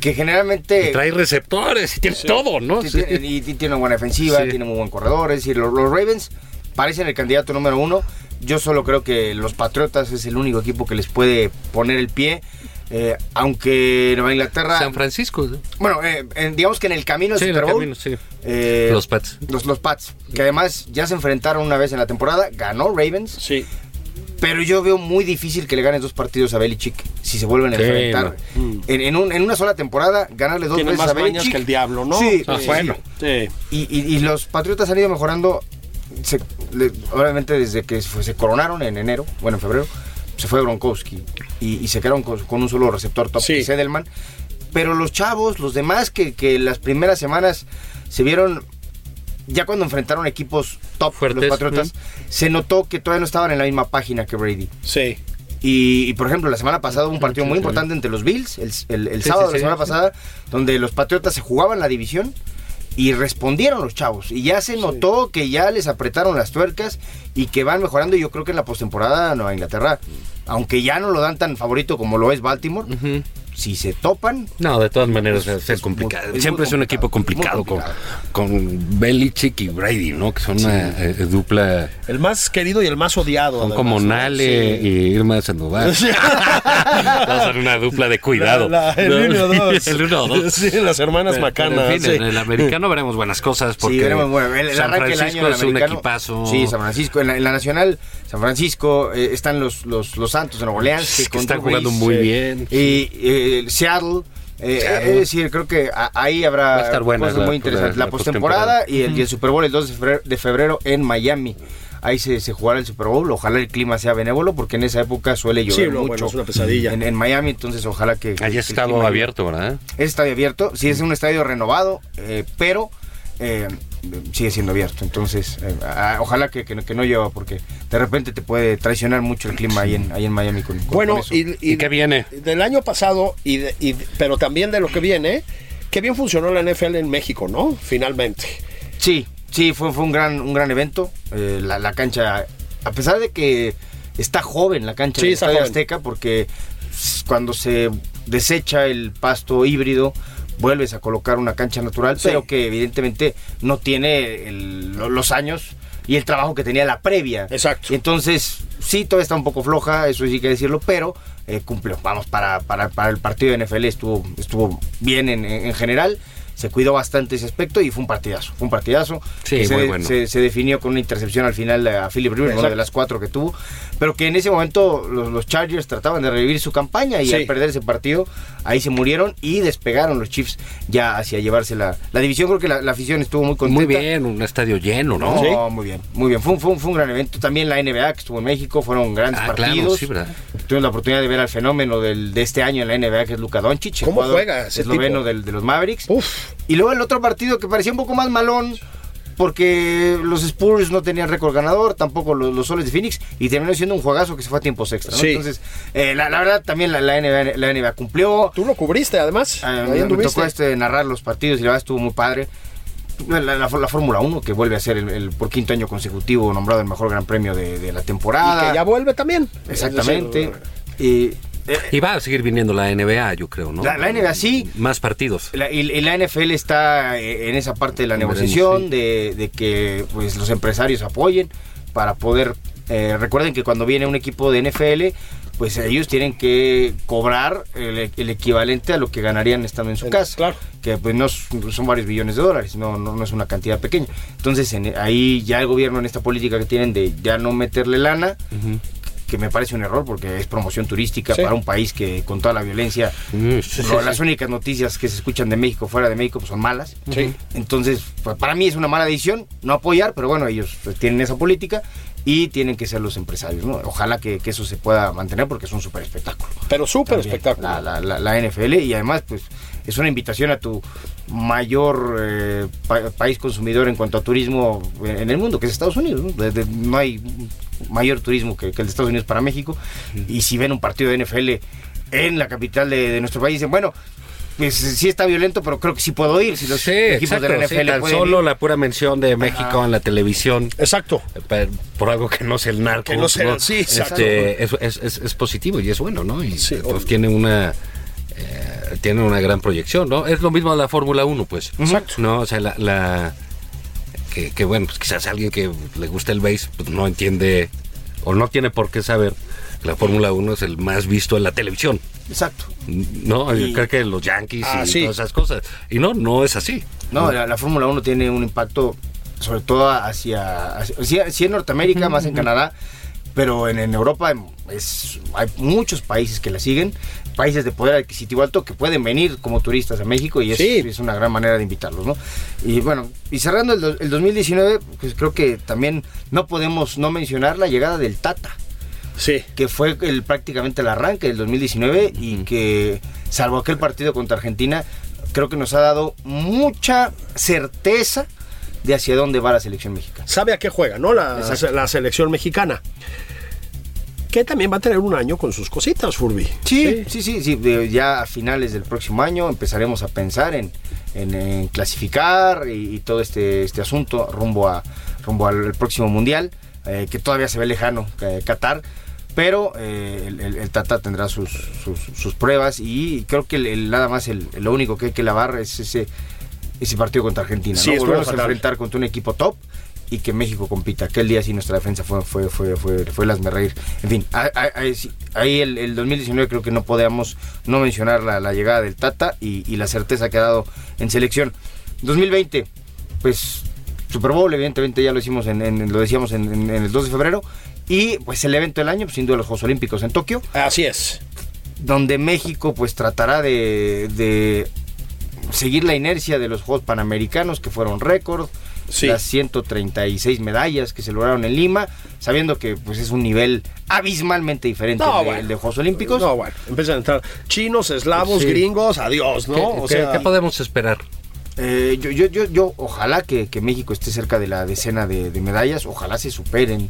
Que generalmente... Y trae receptores y tiene todo, ¿no? Sí, Sí. tiene- y, y tiene una buena defensiva, Sí. tiene muy buen corredor. Es decir, los, los Ravens parecen el candidato número uno. Yo solo creo que los Patriotas es el único equipo que les puede poner el pie. eh, aunque Nueva Inglaterra. San Francisco. ¿no? Bueno, eh, en- digamos que en el camino Sí, en Super Bowl. camino, sí. eh, Los Pats. Los, los Pats. Que además ya se enfrentaron una vez en la temporada. Ganó Ravens. Sí. Pero yo veo muy difícil que le ganes dos partidos a Belichick si se vuelven a Sí, enfrentar. En, en un- en una sola temporada, ganarle dos Tiene veces más a Belichick. que el diablo, ¿no? Sí, Ah, sí, bueno. Sí. y, y- y los Patriotas han ido mejorando, se- le- obviamente desde que se, fue- se coronaron en enero, bueno, en febrero, se fue Gronkowski y, y se quedaron con, con un solo receptor top, Sí. que es Edelman. Pero los chavos, los demás que, que las primeras semanas se vieron, ya cuando enfrentaron equipos top, Fuertes, los Patriotas, se notó que todavía no estaban en la misma página que Brady. Sí. Y, y, por ejemplo, la semana pasada hubo un partido muy importante entre los Bills, el, el- el Sí, sábado sí, de la semana pasada, donde los Patriotas se jugaban la división y respondieron los chavos. Y ya se notó que ya les apretaron las tuercas y que van mejorando. Yo creo que en la postemporada Nueva Inglaterra, aunque ya no lo dan tan favorito como lo es Baltimore, si se topan, No, de todas maneras es, es complicado. muy- es Siempre es un equipo complicado, complicado, con, con Belichick y Brady, ¿no? Que son una eh, dupla. El más querido y el más odiado. Son además, como ¿no? Nale Sí. y Irma Sandoval. No, [LAUGHS] son una dupla de cuidado. La- la- el No, uno o dos. [LAUGHS] el uno o dos. Sí, las hermanas Macanas. en fin, sí. en el americano veremos buenas cosas porque sí, veremos, bueno, el, el San Francisco año es un equipazo. Sí, San Francisco. En la, en la nacional, San Francisco, eh, están los, los, los Santos de Nueva Orleans. que con están jugando Brees, muy eh, bien. Y eh, Seattle. eh, Seattle. es decir, creo que ahí habrá Va a estar buena cosas la- muy interesantes. la- La, la postemporada y, el, y el Super Bowl el 2 de febrero, de febrero en Miami. Ahí se, se jugará el Super Bowl. Ojalá el clima sea benévolo porque en esa época suele llover Sí, no, mucho. bueno, es una pesadilla. En, en Miami, entonces ojalá que. que- Allá que es el estado clima- abierto, ¿verdad? es estadio abierto, sí es un estadio renovado, eh, pero eh, sigue siendo abierto. Entonces, eh, ojalá que, que no, que no llueva, porque de repente te puede traicionar mucho el clima ahí en, ahí en Miami. Con, con- Bueno, con eso. y, ¿Y qué viene? Del año pasado, y, de- y- pero también de lo que viene, que bien funcionó la NFL en México, ¿no? Finalmente. Sí, sí, fue, fue un, gran, un gran evento. Eh, la, la cancha, a pesar de que está joven la cancha Sí, joven. Azteca, porque s- cuando se desecha el pasto híbrido, vuelves a colocar una cancha natural, Sí. pero que evidentemente no tiene el- lo- los años y el trabajo que tenía la previa. Exacto. Entonces, sí, todavía está un poco floja, eso sí que decirlo, pero eh, cumplió. Vamos, para, para, para el partido de NFL estuvo, estuvo bien en, en- en general. Se cuidó bastante ese aspecto y fue un partidazo. Fue un partidazo. Sí, que se, muy bueno. se, se definió con una intercepción al final a Philip Rivers, una de las cuatro que tuvo. Pero que en ese momento los, los Chargers trataban de revivir su campaña y Sí. al perder ese partido, ahí se murieron y despegaron los Chiefs ya hacia llevarse la, la división. Creo que la, la afición estuvo muy contenta. Muy bien, un estadio lleno, ¿no? No, muy bien, muy bien. Fue un, fue, un, fue un gran evento. También la NBA que estuvo en México, fueron grandes Ah, claro, partidos. sí, ¿verdad? Tuvimos la oportunidad de ver al fenómeno del, de este año en la NBA, que es Luka Doncic. ¿Cómo juega ese esloveno tipo? del- de los Mavericks. Uf. Y luego el otro partido que parecía un poco más malón, porque los Spurs no tenían récord ganador, tampoco los, los Soles de Phoenix, y terminó siendo un juegazo que se fue a tiempos extra. ¿no? Sí. Entonces, eh, la, la verdad, también la, la NBA, la NBA cumplió. Tú lo cubriste, además. Ahí me, tocó este, narrar los partidos y la verdad estuvo muy padre. La, la- la Fórmula 1, que vuelve a ser el, el- por quinto año consecutivo nombrado el mejor gran premio de, de la Y temporada. que ya vuelve también. Exactamente. Decir, Y, eh, Y va a seguir viniendo la NBA, yo creo, ¿no? La- la NBA sí. Más partidos. La, y, y la NFL está eh, en esa parte de la negociación, sí. de, de que pues los empresarios apoyen para poder... eh, recuerden que cuando viene un equipo de NFL, pues ellos tienen que cobrar el, el equivalente a lo que ganarían estando en su casa. claro. Que pues no son varios billones de dólares, no, no, no es una cantidad pequeña. Entonces en- ahí ya el gobierno en esta política que tienen de ya no meterle lana, que me parece un error porque es promoción turística Sí. para un país que con toda la violencia sí, sí, lo- sí. las únicas noticias que se escuchan de México fuera de México pues, son malas. Sí. Entonces, pues, para mí es una mala decisión no apoyar, pero bueno, ellos pues, tienen esa política y tienen que ser los empresarios, ¿no? Ojalá que, que eso se pueda mantener porque es un súper espectáculo. Pero súper espectáculo. La, la- la- la NFL y además, pues, es una invitación a tu mayor eh, pa- país consumidor en cuanto a turismo en, en el mundo, que es Estados Unidos. ¿no? De- de- no hay mayor turismo que, que el de Estados Unidos para México. Y si ven un partido de NFL en la capital de, de nuestro país, dicen, bueno, pues sí está violento, pero creo que sí puedo ir. Si los Sí, equipos exacto, de la sí, NFL tan pueden solo ir. la pura mención de México en la televisión Exacto. eh, por algo que no es el narco. Que no sea- sí, exacto. Este, es, es- es- es positivo y es bueno, ¿no? Y Sí, pues, tiene una eh, tiene una gran proyección, ¿no? Es lo mismo de la Fórmula 1, pues. Exacto. No, o sea, la, la- que, que, bueno, pues quizás alguien que le gusta el base pues no entiende o no tiene por qué saber la Fórmula 1 es el más visto en la televisión. Exacto. No, Y- yo creo que los Yankees Ah, y sí. todas esas cosas. Y no, no es así. No, la, la Fórmula 1 tiene un impacto sobre todo hacia, hacia sí, sí en Norteamérica, más en Canadá, pero en, en Europa es, hay muchos países que la siguen, países de poder adquisitivo alto que pueden venir como turistas a México y es, Sí. es una gran manera de invitarlos, ¿no? Y bueno, y cerrando el, el 2019, pues creo que también no podemos no mencionar la llegada del Tata Sí. que fue el, prácticamente el arranque del 2019 y que, salvo aquel partido contra Argentina, creo que nos ha dado mucha certeza de hacia dónde va la selección mexicana. Sabe a qué juega, ¿no? La, la selección mexicana. Que también va a tener un año con sus cositas, Furby. Sí, sí, sí, sí, ya a finales del próximo año empezaremos a pensar en, en, en clasificar y, y todo este, este asunto rumbo, a, rumbo al próximo mundial, eh, que todavía se ve lejano, eh, Qatar. Pero eh, el, el- el Tata tendrá sus, sus, sus pruebas y creo que el- nada más el, lo único que hay que lavar es ese, ese partido contra Argentina. Sí, ¿no? Volvernos a enfrentar contra un equipo top y que México compita. Aquel día sí nuestra defensa fue, fue, fue, fue, fue las reír. En fin, ahí, ahí- el, el 2019 creo que no podemos no mencionar la, la llegada del Tata y, y la certeza que ha dado en selección. 2020, pues Super Bowl, evidentemente ya lo hicimos en, en- lo decíamos en, en- en el 2 de febrero. Y pues el evento del año, pues, sin duda los Juegos Olímpicos en Tokio Así es. donde México pues tratará de, de seguir la inercia de los Juegos Panamericanos que fueron récord, Sí. las 136 medallas que se lograron en Lima, sabiendo que pues es un nivel abismalmente diferente No, al de, bueno. el de Juegos Olímpicos. No, bueno, empiezan a entrar chinos, eslavos, Sí. gringos, adiós, ¿no? ¿Qué, o sea, qué podemos esperar? Eh, yo, yo, yo, yo ojalá que, que México esté cerca de la decena de, de medallas, ojalá se superen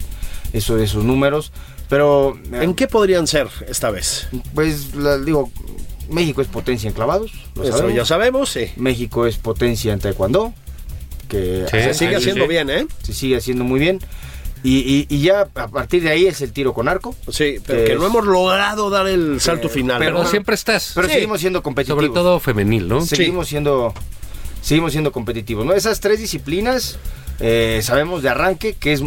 eso, esos números, pero eh, ¿en qué podrían ser esta vez? pues la- digo, México es potencia en clavados, lo Eso sabemos. ya sabemos, sí. México es potencia en taekwondo, que Sí, Se sigue haciendo sí. bien, ¿eh? se sigue haciendo muy bien. Y, y- y ya a partir de ahí es el tiro con arco. Sí, pero Que que es- no hemos logrado dar el salto final. Pero ¿no? siempre estás. Pero Sí. seguimos siendo competitivos. sobre todo femenil, ¿no? seguimos siendo seguimos siendo competitivos. ¿no? Esas tres disciplinas eh, sabemos de arranque que es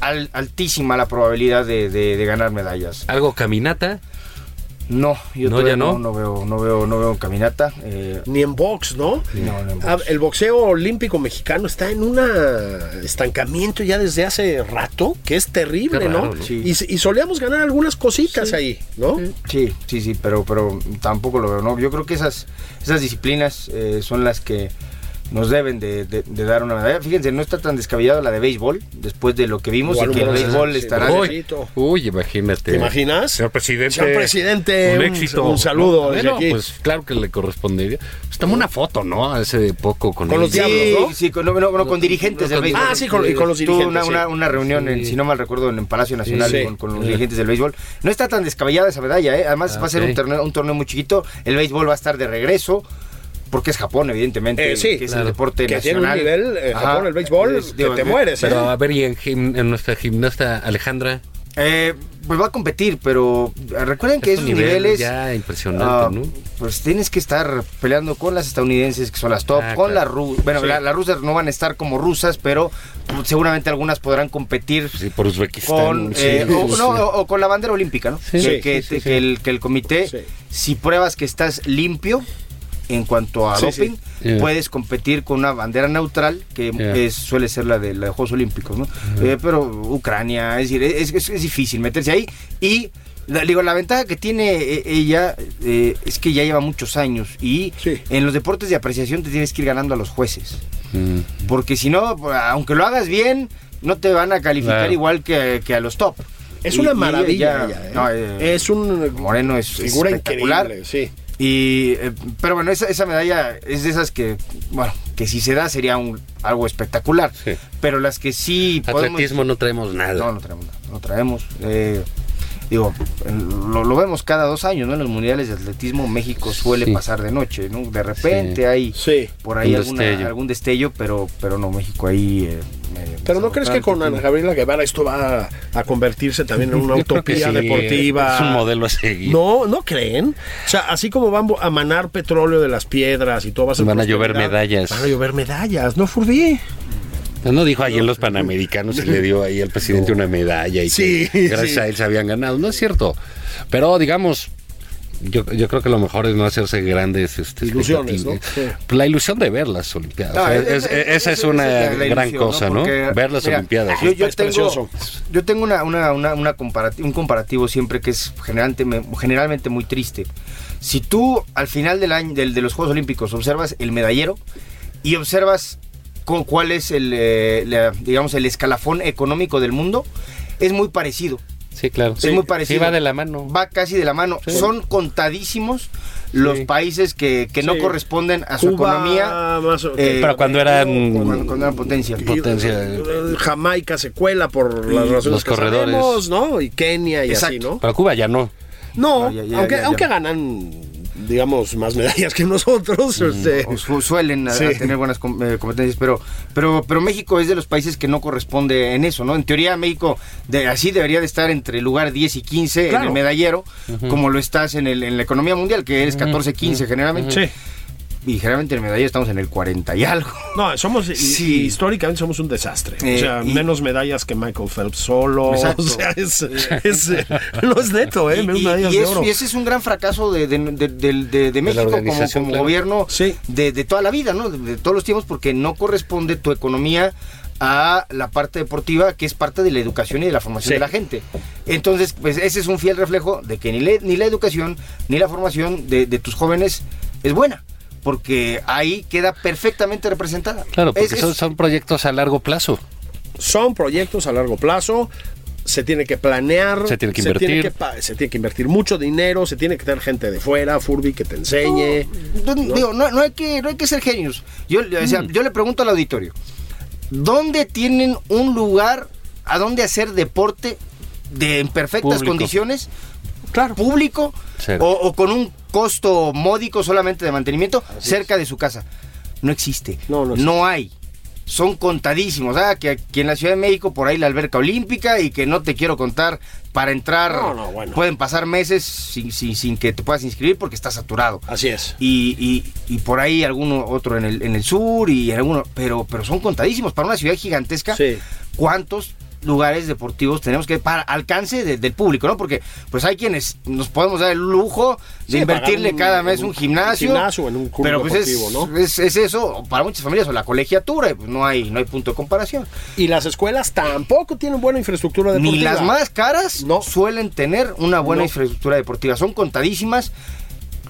al- altísima la probabilidad de, de- de ganar medallas. Algo caminata. No, yo No, todavía ya no. no, veo, no veo, no veo caminata. eh, Ni en box, ¿no? No, no en Ah. El boxeo olímpico mexicano está en un estancamiento ya desde hace rato, que es terrible, raro, ¿no? ¿no? Sí. Y, y solíamos ganar algunas cositas ahí, ¿no? Sí, sí, sí, pero, pero tampoco lo veo, ¿no? Yo creo que esas, esas disciplinas eh, son las que nos deben de, de- de dar una medalla. Fíjense, no está tan descabellado la de béisbol, después de lo que vimos, y que el béisbol sí, estará... Uy, uy, imagínate. ¿Te imaginas? Señor presidente. Señor presidente, un un- éxito. un saludo No, desde bueno, aquí. Pues claro que le correspondería. Pues tomó una foto, ¿no? Hace poco con, Con el- los diablos, Sí, ¿no? sí, con, no, con dirigentes del béisbol. Ah, sí, con- y con los Tuvo dirigentes, Una, sí. una, una reunión, en, si no mal recuerdo, en el Palacio Nacional Sí. con, con los dirigentes del béisbol. No está tan descabellada esa medalla, ¿eh? Además Ah, va a ser un torneo, un torneo muy chiquito. El béisbol va a estar de regreso. Porque es Japón, evidentemente, Eh, sí, que es claro. el deporte Que tiene un nivel, eh, Ajá. Japón, el béisbol, Es- que digo, te eh, mueres, ¿eh? Pero a ver, y en, gim- en nuestra gimnasta Alejandra. Eh, pues va a competir, pero recuerden que Es esos nivel niveles. ya impresionante, ah, ¿no? Pues tienes que estar peleando con las estadounidenses, que son las top, Ah, con claro. las rusas. Bueno, Sí. la- las rusas no van a estar como rusas, pero pues, seguramente algunas podrán competir Sí, por Uzbekistán. con sí, eh, o, sí. no, o- o con la bandera olímpica, ¿no? Sí, que, sí, que- sí, sí, que el, que el comité, Sí. si pruebas que estás limpio en cuanto a Sí, doping, sí. Yeah. puedes competir con una bandera neutral que Yeah. es- suele ser la de, de Juegos Olímpicos, ¿no? Eh, pero Ucrania, es decir, es, es- es difícil meterse ahí y la, digo, la ventaja que tiene eh, ella eh, es que ya lleva muchos años y Sí. en los deportes de apreciación te tienes que ir ganando a los jueces. Mm. Porque si no, aunque lo hagas bien, no te van a calificar Claro. igual que, que a los top. Es Y- una maravilla. ella- ella, ¿eh? no, eh, es un Moreno es figura espectacular. increíble, sí. Y, eh, pero bueno, esa, esa medalla es de esas que, bueno, que si se da sería un, algo espectacular. Sí. Pero las que sí podemos- Atletismo no traemos nada. No, no traemos nada, no traemos. Eh, digo, en- lo, lo vemos cada dos años, ¿no? En los mundiales de atletismo México suele Sí. pasar de noche, ¿no? De repente Sí. hay Sí. por ahí Un alguna- destello. algún destello, pero, pero no, México ahí... eh, Pero ¿no crees que con Ana Gabriela Guevara esto va a convertirse también en una [LAUGHS] utopía sí, deportiva? Es un modelo a seguir. No, ¿no creen? O sea, así como van a manar petróleo de las piedras y todo va a ser Van a llover medallas. Van a llover medallas, ¿no, Furbí? No dijo ahí en los Panamericanos y le dio ahí al presidente una medalla y Sí, que gracias sí. a él se habían ganado. No es cierto. Pero digamos, yo, yo creo que lo mejor es no hacerse grandes este, Ilusiones, ¿no? expectativas. La ilusión de ver las Olimpiadas. O sea, es- es- es- esa es es- una esa es la gran ilusión, cosa, ¿no? Porque, Ver las mira, Olimpiadas. Yo, yo Es tengo, precioso. yo tengo una, una, una, una comparati- un comparativo siempre que es generalmente, generalmente muy triste. Si tú al final del año del- de los Juegos Olímpicos observas el medallero y observas cuál es el, eh, la- digamos, el escalafón económico del mundo, es muy parecido. Sí, claro. Es muy parecido. Sí, va de la mano. Va casi de la mano. Sí. Son contadísimos los Sí. países que, que no corresponden a su Cuba, economía. más o- eh, Pero cuando eran- cuando, cuando eran potencia. Potencia. Eh, Jamaica se cuela por las razones los que corredores. sabemos, ¿no? Y Kenia y así. ¿no? Para Cuba ya no. No, No, ya- ya- aunque, ya- ya. aunque ganan, digamos, más medallas que nosotros. este, su- suelen a- Sí. a tener buenas com- eh, competencias, pero, pero, pero México es de los países que no corresponde en eso, ¿no? En teoría México de, así debería de estar entre el lugar 10 y 15 en el medallero, como lo estás en, el, en la economía mundial, que eres 14, 15 generalmente. Sí. Y generalmente en el medallero estamos en el 40 y algo. No, somos, Sí. y históricamente somos un desastre. Eh, o sea, y- menos medallas que Michael Phelps solo. Exacto. O sea, es, es, eh, no es neto, ¿eh? Y, Menos y- medallas y de es- oro. y ese es un gran fracaso de, de- de- de- de- de México como, organización, como claro. gobierno Sí. de, de toda la vida, ¿no? De, de todos los tiempos, porque no corresponde tu economía a la parte deportiva, que es parte de la educación y de la formación Sí. de la gente. Entonces, pues ese es un fiel reflejo de que ni, le- ni la educación ni la formación de, de tus jóvenes es buena, porque ahí queda perfectamente representada. Claro, porque Es- son, son proyectos a largo plazo. Son proyectos a largo plazo. Se tiene que planear. Se tiene que tiene invertir. que se tiene que invertir mucho dinero. Se tiene que tener gente de fuera, Furby, que te enseñe. No, digo, no, no hay que, no hay que ser genios. Yo, o sea, Mm. yo le pregunto al auditorio, ¿dónde tienen un lugar a donde hacer deporte de en perfectas Público. condiciones? Claro. Público o, o con un costo módico solamente de mantenimiento cerca de su casa. No existe. No, no existe. hay. Son contadísimos. Ah, que aquí en la Ciudad de México por ahí la alberca olímpica y que no te quiero contar para entrar. No, no, bueno. Pueden pasar meses sin, sin, sin que te puedas inscribir porque está saturado Así es. y, y- y por ahí alguno otro en el, en el sur y alguno, pero, pero son contadísimos para una ciudad gigantesca. Sí. ¿Cuántos lugares deportivos tenemos que para alcance de- del público, ¿no? Porque pues hay quienes nos podemos dar el lujo de Sí, invertirle un- cada mes un un gimnasio, en un club pero pues es, deportivo, ¿no? es, es eso para muchas familias o la colegiatura, pues no hay no hay punto de comparación. Y las escuelas tampoco tienen buena infraestructura deportiva. Ni las más caras No. suelen tener una buena No. infraestructura deportiva. Son contadísimas.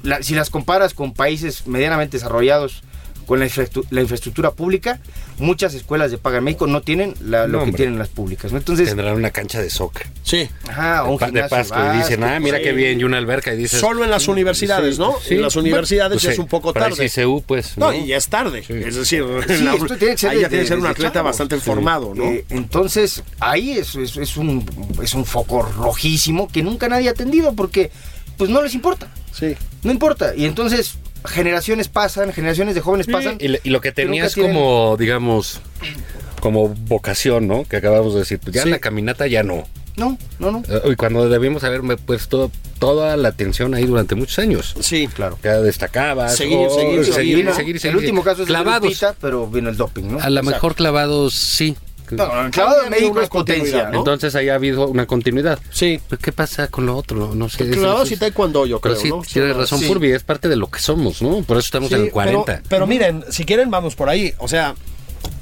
La- si las comparas con países medianamente desarrollados con la, infraestru- la infraestructura pública. Muchas escuelas de paga en México no tienen la- lo No, que tienen las públicas. ¿no? Entonces, Tendrán una cancha de soccer. Sí. ajá, de, un pa- de Pasco y dicen, ah, mira sí. qué bien, y una alberca y dices... Solo en las universidades, Sí, ¿no? sí. en las universidades Pues, ya es un poco tarde. sí CU, pues, No, ¿no? y ya es tarde. Es decir, Sí, la- esto tiene que ser ahí ya tiene que ser un atleta chavos. bastante formado, ¿no? Eh, entonces, ahí es, es- es un, es un foco rojísimo que nunca nadie ha atendido porque pues no les importa. Sí. No importa. Y entonces, generaciones pasan, generaciones de jóvenes Sí, pasan. y, lo que tenías tienen- como, digamos, como vocación, ¿no? Que acabamos de decir, pues ya Sí. la caminata ya no. No, no, no. Eh, Y cuando debimos haber puesto toda la atención ahí durante muchos años. Sí, claro. Ya destacabas. Seguir, oh, seguir, seguir, seguir, ¿no? seguir, El seguir. último caso es clavados. Lupita, pero vino el doping, ¿no? A lo mejor clavados, sí. No, el clavado en Había México es potencia. Entonces ahí ha habido una continuidad. Sí. Pero ¿qué pasa con lo otro? No, sé. Claro, sí, taekwondo, yo Pero creo, sí, ¿no? tienes razón, sí. Furby, es parte de lo que somos, ¿no? Por eso estamos Sí, en el 40. Pero, pero miren, si quieren, vamos por ahí. O sea,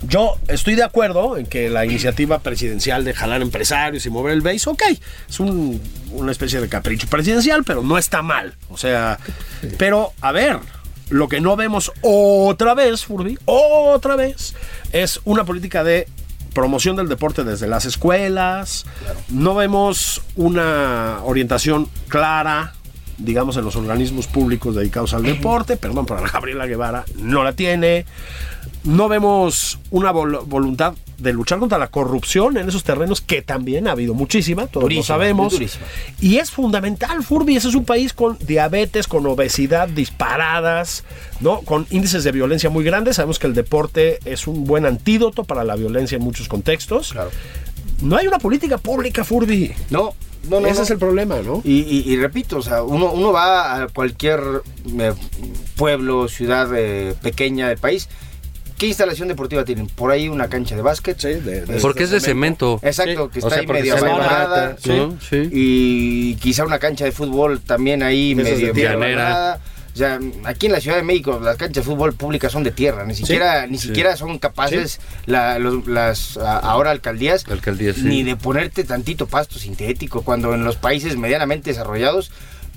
yo estoy de acuerdo en que la iniciativa presidencial de jalar empresarios y mover el base, ok, es un- una especie de capricho presidencial, pero no está mal. O sea, pero a ver, lo que no vemos otra vez, Furby, otra vez, es una política de promoción del deporte desde las escuelas. No vemos una orientación clara digamos, en los organismos públicos dedicados al deporte. Perdón, pero la Gabriela Guevara no la tiene. No vemos una vol- voluntad de luchar contra la corrupción en esos terrenos, que también ha habido muchísima, todos Durísima, lo sabemos. durísima. Y es fundamental, Furby, ese es un país con diabetes, con obesidad disparadas, ¿no? Con índices de violencia muy grandes. Sabemos que el deporte es un buen antídoto para la violencia en muchos contextos. Claro. No hay una política pública, Furby. No, no, no. Ese no. es el problema, ¿no? Y, y- y repito, o sea, uno, uno va a cualquier eh, pueblo, ciudad eh, pequeña del país. ¿Qué instalación deportiva tienen? Por ahí una cancha de básquet. Sí, de- de- Porque es de cemento. Exacto, que O está sea, ahí medio abandonada. barata, ¿no? Sí. Y quizá una cancha de fútbol también ahí medio abandonada. O sea, aquí en la Ciudad de México las canchas de fútbol públicas son de tierra, ni siquiera, ni siquiera son capaces la- los- las a- ahora alcaldías, Alcaldías, sí. ni de ponerte tantito pasto sintético, cuando en los países medianamente desarrollados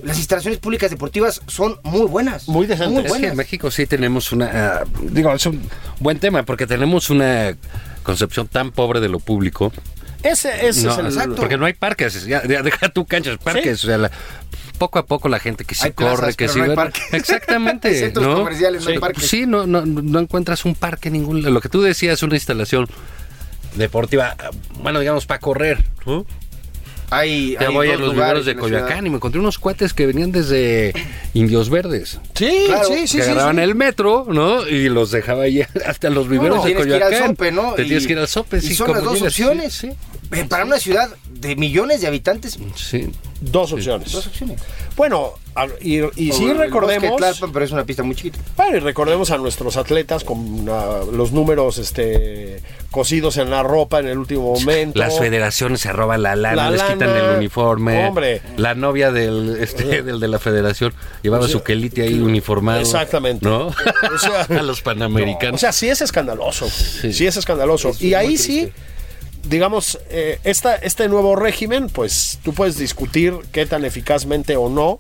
las instalaciones públicas deportivas son muy buenas, Muy decentes. muy Es que en México sí tenemos una. ah, digo, es un buen tema porque tenemos una concepción tan pobre de lo público. Ese, ese No, es el exacto. Porque no hay parques. Ya, ya deja tu canchas, parques. O sea, la- poco a poco la gente que sí Hay plazas, corre, que pero sí. no hay. [LAUGHS] Exactamente. [LAUGHS] Centros ¿no? comerciales, no hay Sí, parques. Sí, no, no, no encuentras un parque en ningún. Lo que tú decías, una instalación deportiva, ah, bueno, digamos, para correr. ¿no? Hay, Ya hay voy a los lugares viveros de. Coyoacán y me encontré unos cuates que venían desde Indios Verdes. Sí, Claro, sí, sí. que sí, agarraban sí. el metro, ¿no? Y los dejaba ahí [LAUGHS] hasta los viveros de tienes que ir Coyoacán. al sope, ¿no? Te Y- tienes que ir al sope, y sí. son como las dos llegas, opciones. Sí, Para una ciudad de millones de habitantes, sí. Dos opciones. dos opciones. Bueno, a- y, y sí recordemos. Bosque de Tlalpan, pero es una pista muy chiquita. Bueno, y recordemos a nuestros atletas con ah, los números este, cosidos en la ropa en el último momento. Las federaciones se roban la lana, La les quitan el uniforme. Hombre. La novia del, este, del de la federación llevaba O sea, su quelite ahí uniformado. Exactamente. ¿No? O sea, [LAUGHS] a los panamericanos. O sea, sí es escandaloso. Sí, es escandaloso. y ahí sí, digamos, eh, esta, este nuevo régimen, pues tú puedes discutir qué tan eficazmente o no,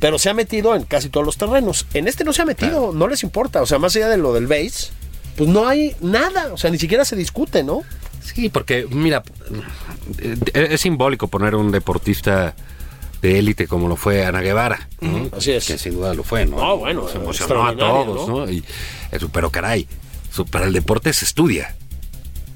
pero se ha metido en casi todos los terrenos. En este no se ha metido, no les importa. O sea, más allá de lo del base, pues no hay nada. O sea, ni siquiera se discute, ¿no? Sí, porque, mira, eh, es simbólico poner un deportista de élite como lo fue Ana Guevara. ¿no? así es. Que sin duda lo fue, ¿no? No, bueno, Se emocionó a todos, ¿no? ¿no? Y, eso, pero caray, para el deporte se estudia.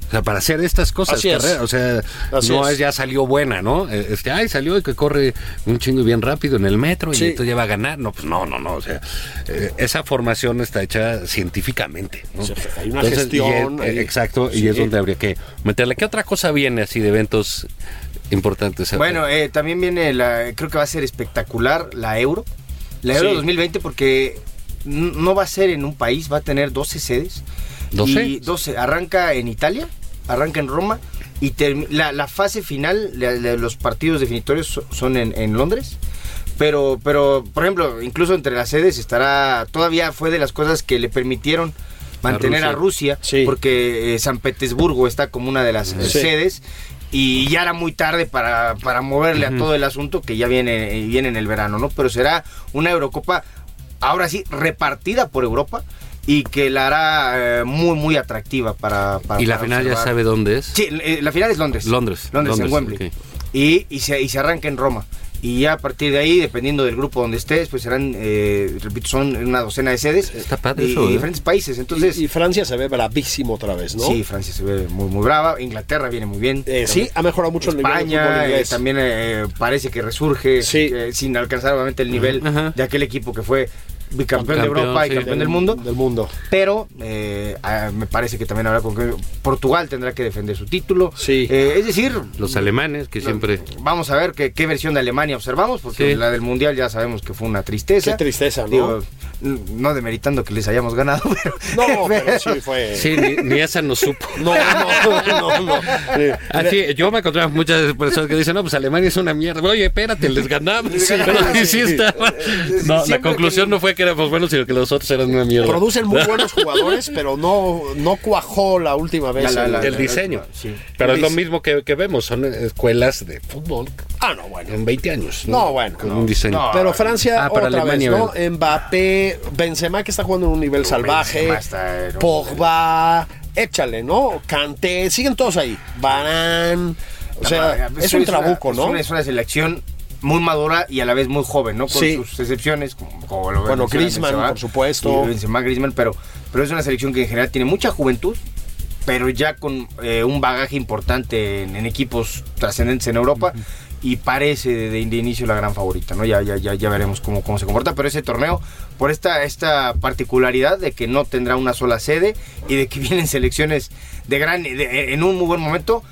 O sea, para hacer estas cosas, Así es. carrera, o sea, Así no es. ya salió buena, ¿no? Eh, Este, ay, salió y que corre un chingo y bien rápido en el metro Sí. y entonces ya va a ganar. No, pues no, no, no. O sea, eh, esa formación está hecha científicamente. ¿no? Hay una y es- gestión eh, ahí. exacto, Sí. y es donde habría que meterle. ¿Qué otra cosa viene así de eventos importantes? Bueno, eh, también viene la, creo que va a ser espectacular la Euro. La Euro Sí. 2020 porque no va a ser en un país, va a tener 12 sedes. ¿12? Y 12. Arranca en Italia, arranca en Roma y la, la fase final de, los partidos definitorios so- son en, en Londres. Pero, pero, por ejemplo, incluso entre las sedes estará, todavía fue de las cosas que le permitieron mantener a Rusia, Sí. porque eh, San Petersburgo está como una de las eh, Sí. sedes y ya era muy tarde para, para moverle a todo el asunto que ya viene, eh, viene en el verano, ¿no? Pero será una Eurocopa, ahora sí, repartida por Europa y que la hará eh, muy, muy atractiva para, para ¿Y la para final ya sabe dónde es? Sí, eh, la final es Londres. Londres, Londres, en Wembley. Y, y, se, y se arranca en Roma. Y ya a partir de ahí, dependiendo del grupo donde estés, pues serán, eh, repito, son una docena de sedes. Está padre y, eso, y ¿eh? diferentes países. Entonces, y, y Francia se ve bravísimo otra vez, ¿no? sí, Francia se ve muy, muy brava. Inglaterra viene muy bien. Eh, sí, ha mejorado mucho el nivel España eh, inglés. también eh, parece que resurge Sí. eh, sin alcanzar obviamente el nivel de aquel equipo que fue bicampeón de Europa y campeón del mundo. Del mundo. Pero eh, ah, me parece que también habrá con que Portugal tendrá que defender su título. Sí. Eh, es decir, Los alemanes, que siempre... vamos a ver qué, qué versión de Alemania observamos, porque Sí. la del Mundial ya sabemos que fue una tristeza. Qué tristeza, ¿no? Digo, no demeritando que les hayamos ganado, [LAUGHS] pero... No, [LAUGHS] pero sí fue. Sí, ni, ni esa nos supo. [LAUGHS] No, no, no, no. Sí. Así, yo me encontré muchas personas que dicen, no, pues Alemania es una mierda. Oye, espérate, les ganamos. Pero sí, sí estaba. No, la conclusión que- no fue que éramos buenos, sino que los otros eran una mierda. Producen muy [LAUGHS] buenos jugadores, pero no, no cuajó la última vez. La- la- el- diseño. Sí. Pero es lo mismo que, que vemos, son escuelas de fútbol Ah, no, bueno. en 20 años. No, bueno, Con no. un diseño. No. Pero Francia Ah, para otra Alemania, vez, ¿no? Mbappé, Benzema que está jugando en un nivel salvaje, Pogba, échale, ¿no? Kanté, siguen todos ahí. Varane, o sea, es un trabuco, ¿no? Es una selección muy madura y a la vez muy joven, ¿no? Con Sí. sus excepciones, como, como lo Bueno, Griezmann, Benzema, por supuesto. Benzema, Griezmann, pero, pero es una selección que en general tiene mucha juventud, pero ya con eh, un bagaje importante en, en equipos trascendentes en Europa. Y parece de, de inicio la gran favorita, ¿no? Ya, ya, ya, ya veremos cómo, cómo se comporta. Pero ese torneo, por esta, esta particularidad de que no tendrá una sola sede y de que [LAUGHS] vienen selecciones de gran, de- en un muy buen momento,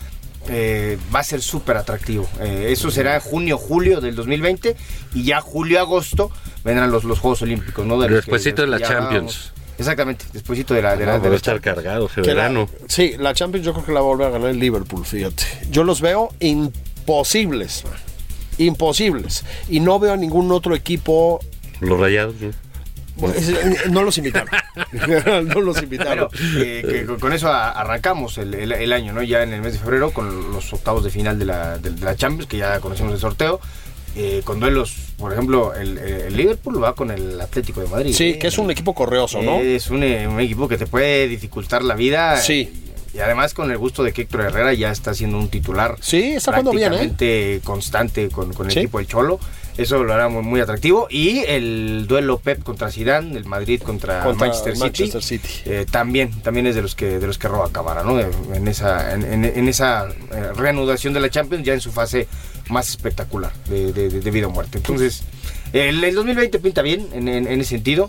eh, va a ser súper atractivo. Eh, eso será junio, julio del 2020 y ya julio, agosto vendrán los, los Juegos Olímpicos, ¿no? los Despuesito de la Champions. Exactamente, despuésito de la... De la, No, de debe la estar cargado, ese Que la- verano. sí, la Champions yo creo que la va a volver a ganar el Liverpool, fíjate. Yo los veo imposibles, imposibles. Y no veo a ningún otro equipo. Los rayados. ¿sí? Es- No los invitaron. [LAUGHS] no los invitaron. Bueno, eh, con- eso arrancamos el, el- el año, ¿no? Ya en el mes de febrero con los octavos de final de la, de, de la Champions, que ya conocemos el sorteo. eh, con duelos, por ejemplo, el, el Liverpool va con el Atlético de Madrid. Sí, ¿eh? que es un equipo correoso, ¿no? Es un, eh, un equipo que te puede dificultar la vida. Sí. Y, además con el gusto de que Héctor Herrera ya está siendo un titular. Sí, está jugando bien, ¿eh? constante con, con el Sí. equipo del Cholo. Eso lo hará muy, muy atractivo. Y el duelo Pep contra Zidane, el Madrid contra, Contra Manchester City. Manchester City. eh, también, también es de los que de los que roba cámara, ¿no? En esa, en, en- en esa eh, reanudación de la Champions, ya en su fase más espectacular de, de, de- de vida o muerte. Entonces, el, el 2020 pinta bien en, en- en ese sentido.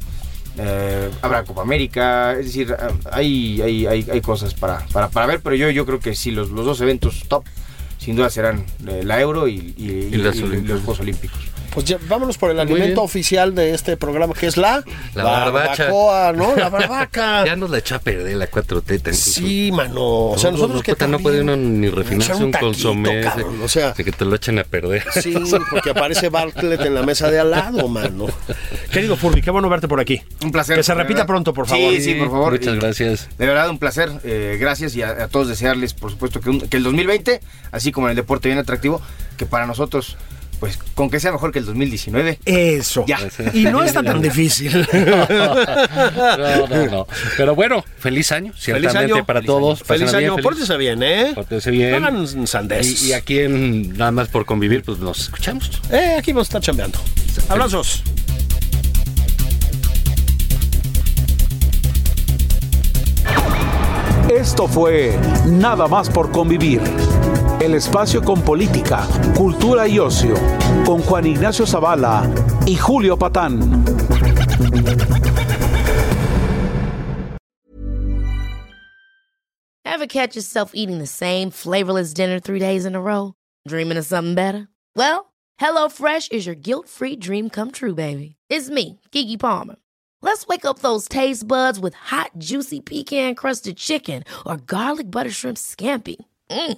Eh, habrá Copa América, es decir, ah, hay, hay, hay, hay cosas para, para, para ver, pero yo, yo creo que sí, los, los dos eventos top, sin duda serán eh, la Euro y, y- y- las y Olímpicas. los Juegos Olímpicos. Pues ya, vámonos por el alimento bien. oficial de este programa, que es la, La barbacha. barbacoa, ¿no? La [LAUGHS] barbaca. Ya nos la echó a perder la 4T. tan- Sí, mano. O sea, No, nosotros no, que puta, no puede uno ni refinarse un un, taquito, consomé. cabrón, o sea- de que te lo echen a perder. Sí, [LAUGHS] porque aparece Bartlett en la mesa de al lado, mano. Querido Furby, qué bueno verte por aquí. Un placer. Que se repita verdad. pronto, por favor. Sí, sí, por favor. Muchas Y- gracias. De verdad, un placer. eh, gracias y a, a todos desearles, por supuesto, que, un- que el 2020, así como en el deporte bien atractivo, que para nosotros, pues, con que sea mejor que el 2019. Eso. Ya. Y no está tan difícil. [LAUGHS] No, no, no. Pero bueno, feliz año, Feliz ciertamente año. para Feliz todos. año. Feliz año. Pórtese bien, ¿eh? Pórtese bien. No hagan sandeces. Y, y aquí en nada más por convivir, pues nos escuchamos. Eh, aquí vamos a estar chambeando. Abrazos. Esto fue Nada más por convivir. El espacio con política, cultura y ocio, con Juan Ignacio Zavala y Julio Patán. Ever catch yourself eating the same flavorless dinner three days in a row? Dreaming of something better? Well, HelloFresh is your guilt free dream come true, baby. It's me, Kiki Palmer. Let's wake up those taste buds with hot, juicy pecan crusted chicken or garlic butter shrimp scampi. Mm.